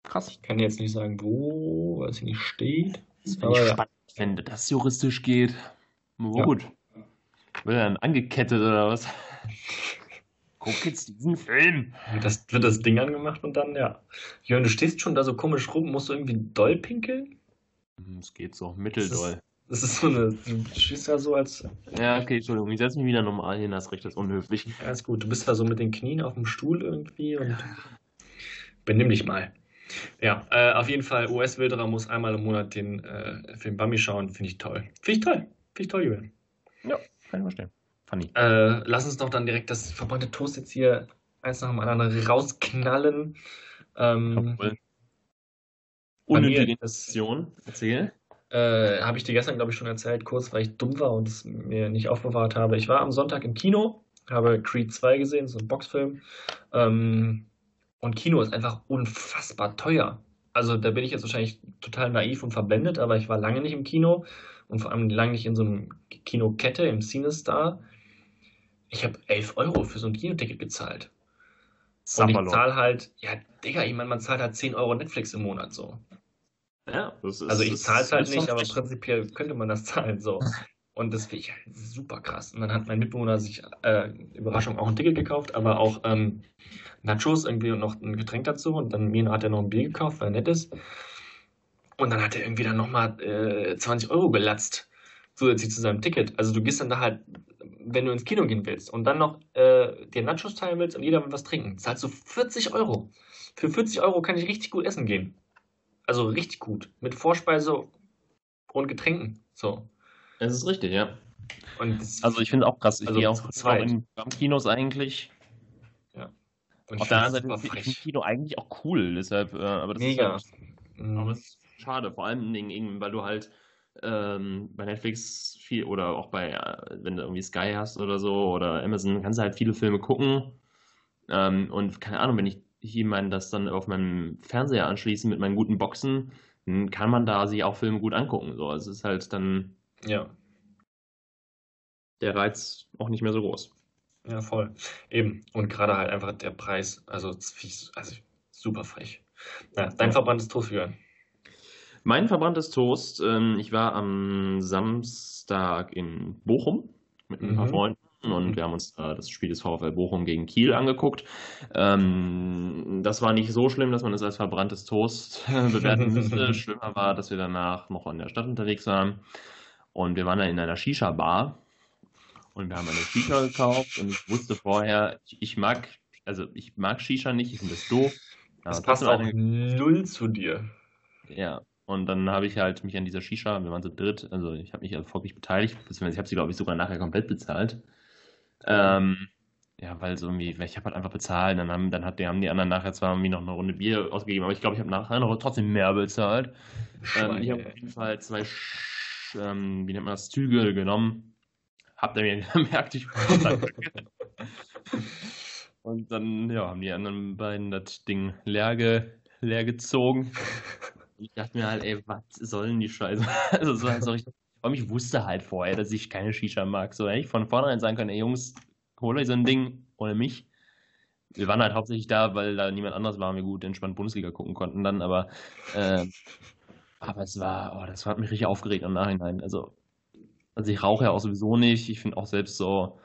Krass. Ich kann jetzt nicht sagen, wo, weil es hier nicht steht. Das wäre ja. spannend, wenn das juristisch geht. Ja. Gut. Wird er dann angekettet oder was? Guck jetzt diesen Film. Das wird das Ding angemacht und dann, ja. Jörn, du stehst schon da so komisch rum. Musst du irgendwie doll pinkeln? Hm, es geht so, mitteldoll. Das ist so eine. Du stehst ja so als. Ja, okay, Entschuldigung. Ich setze mich wieder normal hin, das ist recht, das ist unhöflich. Ja, ist gut. Du bist da so mit den Knien auf dem Stuhl irgendwie und. Benimm dich mal. Ja, äh, auf jeden Fall, US-Wilderer muss einmal im Monat den äh, Film Bambi schauen. Finde ich toll. Finde ich toll. Finde ich toll, Julian. Ja, kann ich verstehen. Funny. Äh, lass uns doch dann direkt das verbrannte Toast jetzt hier eins nach dem anderen rausknallen. Ähm, Unnötige Intention. Erzähl. Äh, habe ich dir gestern, glaube ich, schon erzählt, kurz, weil ich dumm war und es mir nicht aufbewahrt habe. Ich war am Sonntag im Kino, habe Creed 2 gesehen, so ein Boxfilm. Ähm, und Kino ist einfach unfassbar teuer. Also da bin ich jetzt wahrscheinlich total naiv und verblendet, aber ich war lange nicht im Kino und vor allem lange nicht in so einem Kinokette, im CineStar. Ich habe 11 Euro für so ein Kinoticket gezahlt. Und ich zahle halt, ja, Digga, ich meine, man zahlt halt 10 Euro Netflix im Monat so. Ja, das ist, also ich zahle es halt nicht, aber prinzipiell könnte man das zahlen so. Und das finde ich halt super krass. Und dann hat mein Mitbewohner sich, äh, Überraschung, auch ein Ticket gekauft, aber auch ähm, Nachos irgendwie und noch ein Getränk dazu. Und dann mir hat er noch ein Bier gekauft, weil er nett ist. Und dann hat er irgendwie dann nochmal äh, 20 Euro gelatzt, zusätzlich zu seinem Ticket. Also du gehst dann da halt, wenn du ins Kino gehen willst und dann noch äh, dir Nachos teilen willst und jeder will was trinken, zahlst du 40 Euro. Für 40 Euro kann ich richtig gut essen gehen. Also richtig gut. Mit Vorspeise und Getränken. So. Das ist richtig, ja. also ich finde auch krass. Ich also gehe auch zwei in Kinos eigentlich. Ja. Und Auf der anderen Seite finde ich Kino eigentlich auch cool, deshalb, äh, aber das Mega. ist halt, aber es ist schade, vor allem Dingen, weil du halt ähm, bei Netflix viel oder auch bei, äh, wenn du irgendwie Sky hast oder so oder Amazon, kannst du halt viele Filme gucken. Ähm, und keine Ahnung, wenn ich meine, das dann auf meinem Fernseher anschließen mit meinen guten Boxen, dann kann man da sich auch Filme gut angucken. So, es ist halt dann ja. der Reiz auch nicht mehr so groß. Ja, voll. Eben. Und gerade halt einfach der Preis, also, also super frech. Ja, dein verbranntes Toast, Jörn. Mein verbranntes Toast, ähm, ich war am Samstag in Bochum mit ein paar mhm. Freunden und mhm. wir haben uns äh, das Spiel des VfL Bochum gegen Kiel angeguckt. Ähm, das war nicht so schlimm, dass man es als verbranntes Toast bewerten müsste. Schlimmer war, dass wir danach noch in der Stadt unterwegs waren und wir waren dann in einer Shisha-Bar und wir haben eine Shisha gekauft und ich wusste vorher, ich, ich mag, also ich mag Shisha nicht, ich finde das doof. Das passt auch eine... null zu dir. Ja, und dann habe ich halt mich an dieser Shisha, wir waren zu dritt, also ich habe mich erfolgreich beteiligt, beziehungsweise ich habe sie, glaube ich, sogar nachher komplett bezahlt. Ähm, ja, weil so irgendwie, ich habe halt einfach bezahlt, dann haben, dann hat, die, haben die anderen nachher zwar irgendwie noch eine Runde Bier ausgegeben, aber ich glaube, ich habe nachher noch trotzdem mehr bezahlt. Ähm, ich habe auf jeden Fall zwei, ähm, wie nennt man das, Züge genommen. Habt ihr mir gemerkt, ich Und dann, ja, haben die anderen beiden das Ding leer, ge, leer gezogen. Ich dachte mir halt, ey, was sollen die Scheiße? Also, so, also ich, allem ich wusste halt vorher, dass ich keine Shisha mag. So hätte ich von vornherein sagen können, ey Jungs, hol euch so ein Ding ohne mich. Wir waren halt hauptsächlich da, weil da niemand anders war und wir gut entspannt Bundesliga gucken konnten dann, aber äh, aber es war, oh, das hat mich richtig aufgeregt im Nachhinein. Also, also ich rauche ja auch sowieso nicht. Ich finde auch selbst so,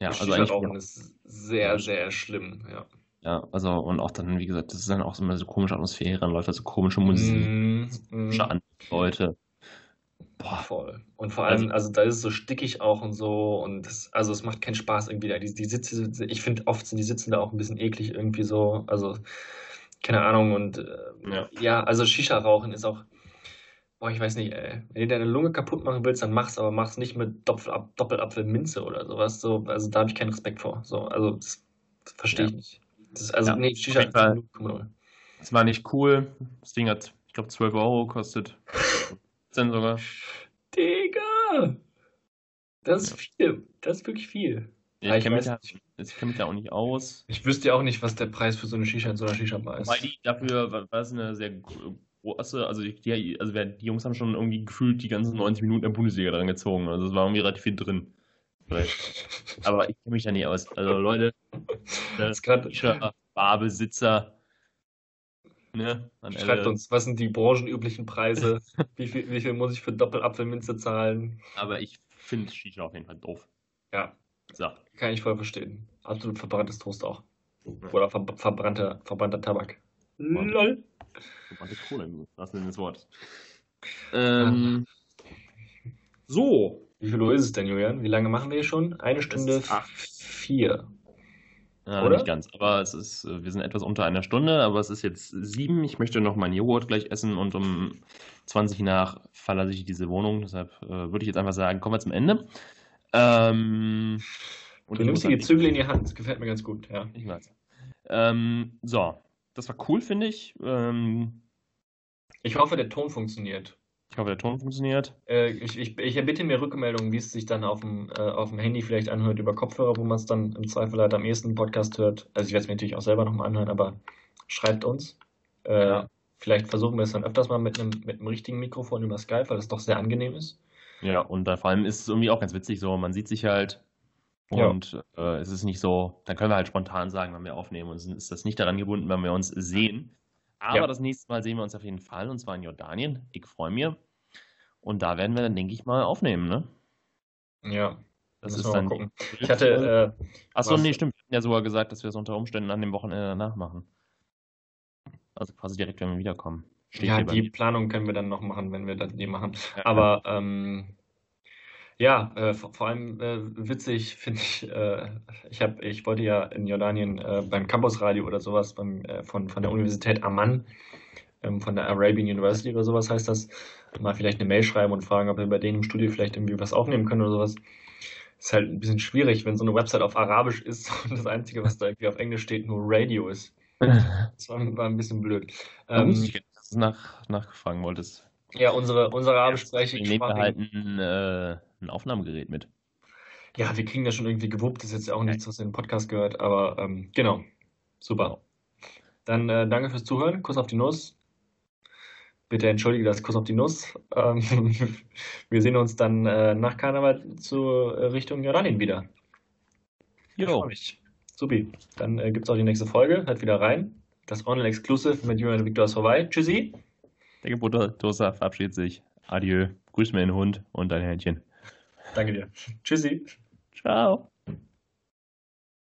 ja, also eigentlich. Rauchen ist sehr, sehr schlimm, ja. Ja, also und auch dann, wie gesagt, das ist dann auch so eine so komische Atmosphäre, dann läuft da so komische Musik, mm, komische mm. Leute. Boah. Voll. Und vor allem, also, da ist es so stickig auch und so und das, also es macht keinen Spaß irgendwie da. Die, die Sitze, ich finde oft sind die Sitzen da auch ein bisschen eklig irgendwie so, also keine Ahnung und äh, ja. ja. also Shisha rauchen ist auch, boah, ich weiß nicht, ey. wenn du deine Lunge kaputt machen willst, dann mach's, aber mach's nicht mit Doppelap Doppelapfelminze oder sowas, so, also da habe ich keinen Respekt vor, so, also das, das verstehe ich nicht. Das, also ja, nee, Shisha es war nicht cool, das Ding hat, ich glaube, 12 Euro gekostet. 15 sogar. Digga! Das ist viel. Das ist wirklich viel. Ja, ich, kenne mich, da auch nicht aus. Ich wüsste ja auch nicht, was der Preis für so eine Shisha in so einer Shisha-Bar ist. Weil die dafür war es eine sehr große, also die, also die Jungs haben schon irgendwie gefühlt die ganzen 90 Minuten der Bundesliga dran gezogen. Also es war irgendwie relativ viel drin. Aber ich kenne mich da nicht aus. Also Leute, der Barbesitzer Ne, Schreibt uns, was sind die branchenüblichen Preise? wie, viel, wie viel muss ich für Doppelapfelminze zahlen? Aber ich finde Shisha auf jeden Fall doof. Ja. So. Kann ich voll verstehen. Absolut verbranntes Toast auch. Oder ver verbrannter, verbrannter Tabak. LOL. Verbrannte Kohle, was denn das Wort? Ähm, so. Wie viel Uhr ist es denn, Julian? Wie lange machen wir hier schon? Eine Stunde vier. Ja, Oder? nicht ganz. Aber es ist, äh, wir sind etwas unter einer Stunde, aber es ist jetzt sieben. Ich möchte noch meinen Joghurt gleich essen und um 20 nach verlasse ich diese Wohnung. Deshalb äh, würde ich jetzt einfach sagen, kommen wir zum Ende. Ähm, du nimmst die Zügel in die Hand, das gefällt mir ganz gut, ja. Ich weiß. Ähm, so, das war cool, finde ich. Ähm, ich hoffe, der Ton funktioniert. Ich hoffe, der Ton funktioniert. Äh, ich, ich, ich erbitte mir Rückmeldungen, wie es sich dann auf dem, äh, auf dem Handy vielleicht anhört über Kopfhörer, wo man es dann im Zweifel halt am ehesten Podcast hört. Also ich werde es mir natürlich auch selber nochmal anhören, aber schreibt uns. Äh, ja. Vielleicht versuchen wir es dann öfters mal mit einem, mit einem richtigen Mikrofon über Skype, weil das doch sehr angenehm ist. Ja, und da vor allem ist es irgendwie auch ganz witzig so, man sieht sich halt Und ja. äh, es ist nicht so, dann können wir halt spontan sagen, wenn wir aufnehmen und ist das nicht daran gebunden, wenn wir uns sehen. Aber ja. das nächste Mal sehen wir uns auf jeden Fall und zwar in Jordanien. Ich freue mich. Und da werden wir dann, denke ich mal, aufnehmen, ne? Ja. Das ist dann. Gucken. Ich hatte. Äh, Achso, nee, stimmt. Wir hatten ja sogar gesagt, dass wir es unter Umständen an dem Wochenende danach machen. Also quasi direkt, wenn wir wiederkommen. Steht ja, die Planung können wir dann noch machen, wenn wir das die machen. Ja, Aber ähm, ja, äh, vor, vor, allem äh, witzig finde ich, äh, ich, hab, ich wollte ja in Jordanien äh, beim Campusradio oder sowas beim, äh, von, von der Universität Amman, ähm, von der Arabian University oder sowas heißt das, mal vielleicht eine Mail schreiben und fragen, ob wir bei denen im Studio vielleicht irgendwie was aufnehmen können oder sowas. Ist halt ein bisschen schwierig, wenn so eine Website auf Arabisch ist und das Einzige, was da irgendwie auf Englisch steht, nur Radio ist. Das war, war ein bisschen blöd. Ähm, ich, dass du nach, nachfragen wolltest. Ja, unsere, unsere arabischsprachige Wir nehmen halt ein, Aufnahmegerät mit. Ja, wir kriegen das schon irgendwie gewuppt. Das ist jetzt auch nichts, was in den Podcast gehört, aber ähm, genau. Super. Dann äh, danke fürs Zuhören. Kuss auf die Nuss. Bitte entschuldige das Kuss auf die Nuss. Ähm, wir sehen uns dann äh, nach Karneval zur äh, Richtung Jordanien wieder. Jo. Supi. Dann äh, gibt es auch die nächste Folge. Hört wieder rein. Das Online Exclusive mit Julian und Victor ist vorbei. Tschüssi. Der Geburtstag verabschiedet sich. Adieu. Grüß mir den Hund und dein Händchen. Danke dir. Tschüssi. Ciao.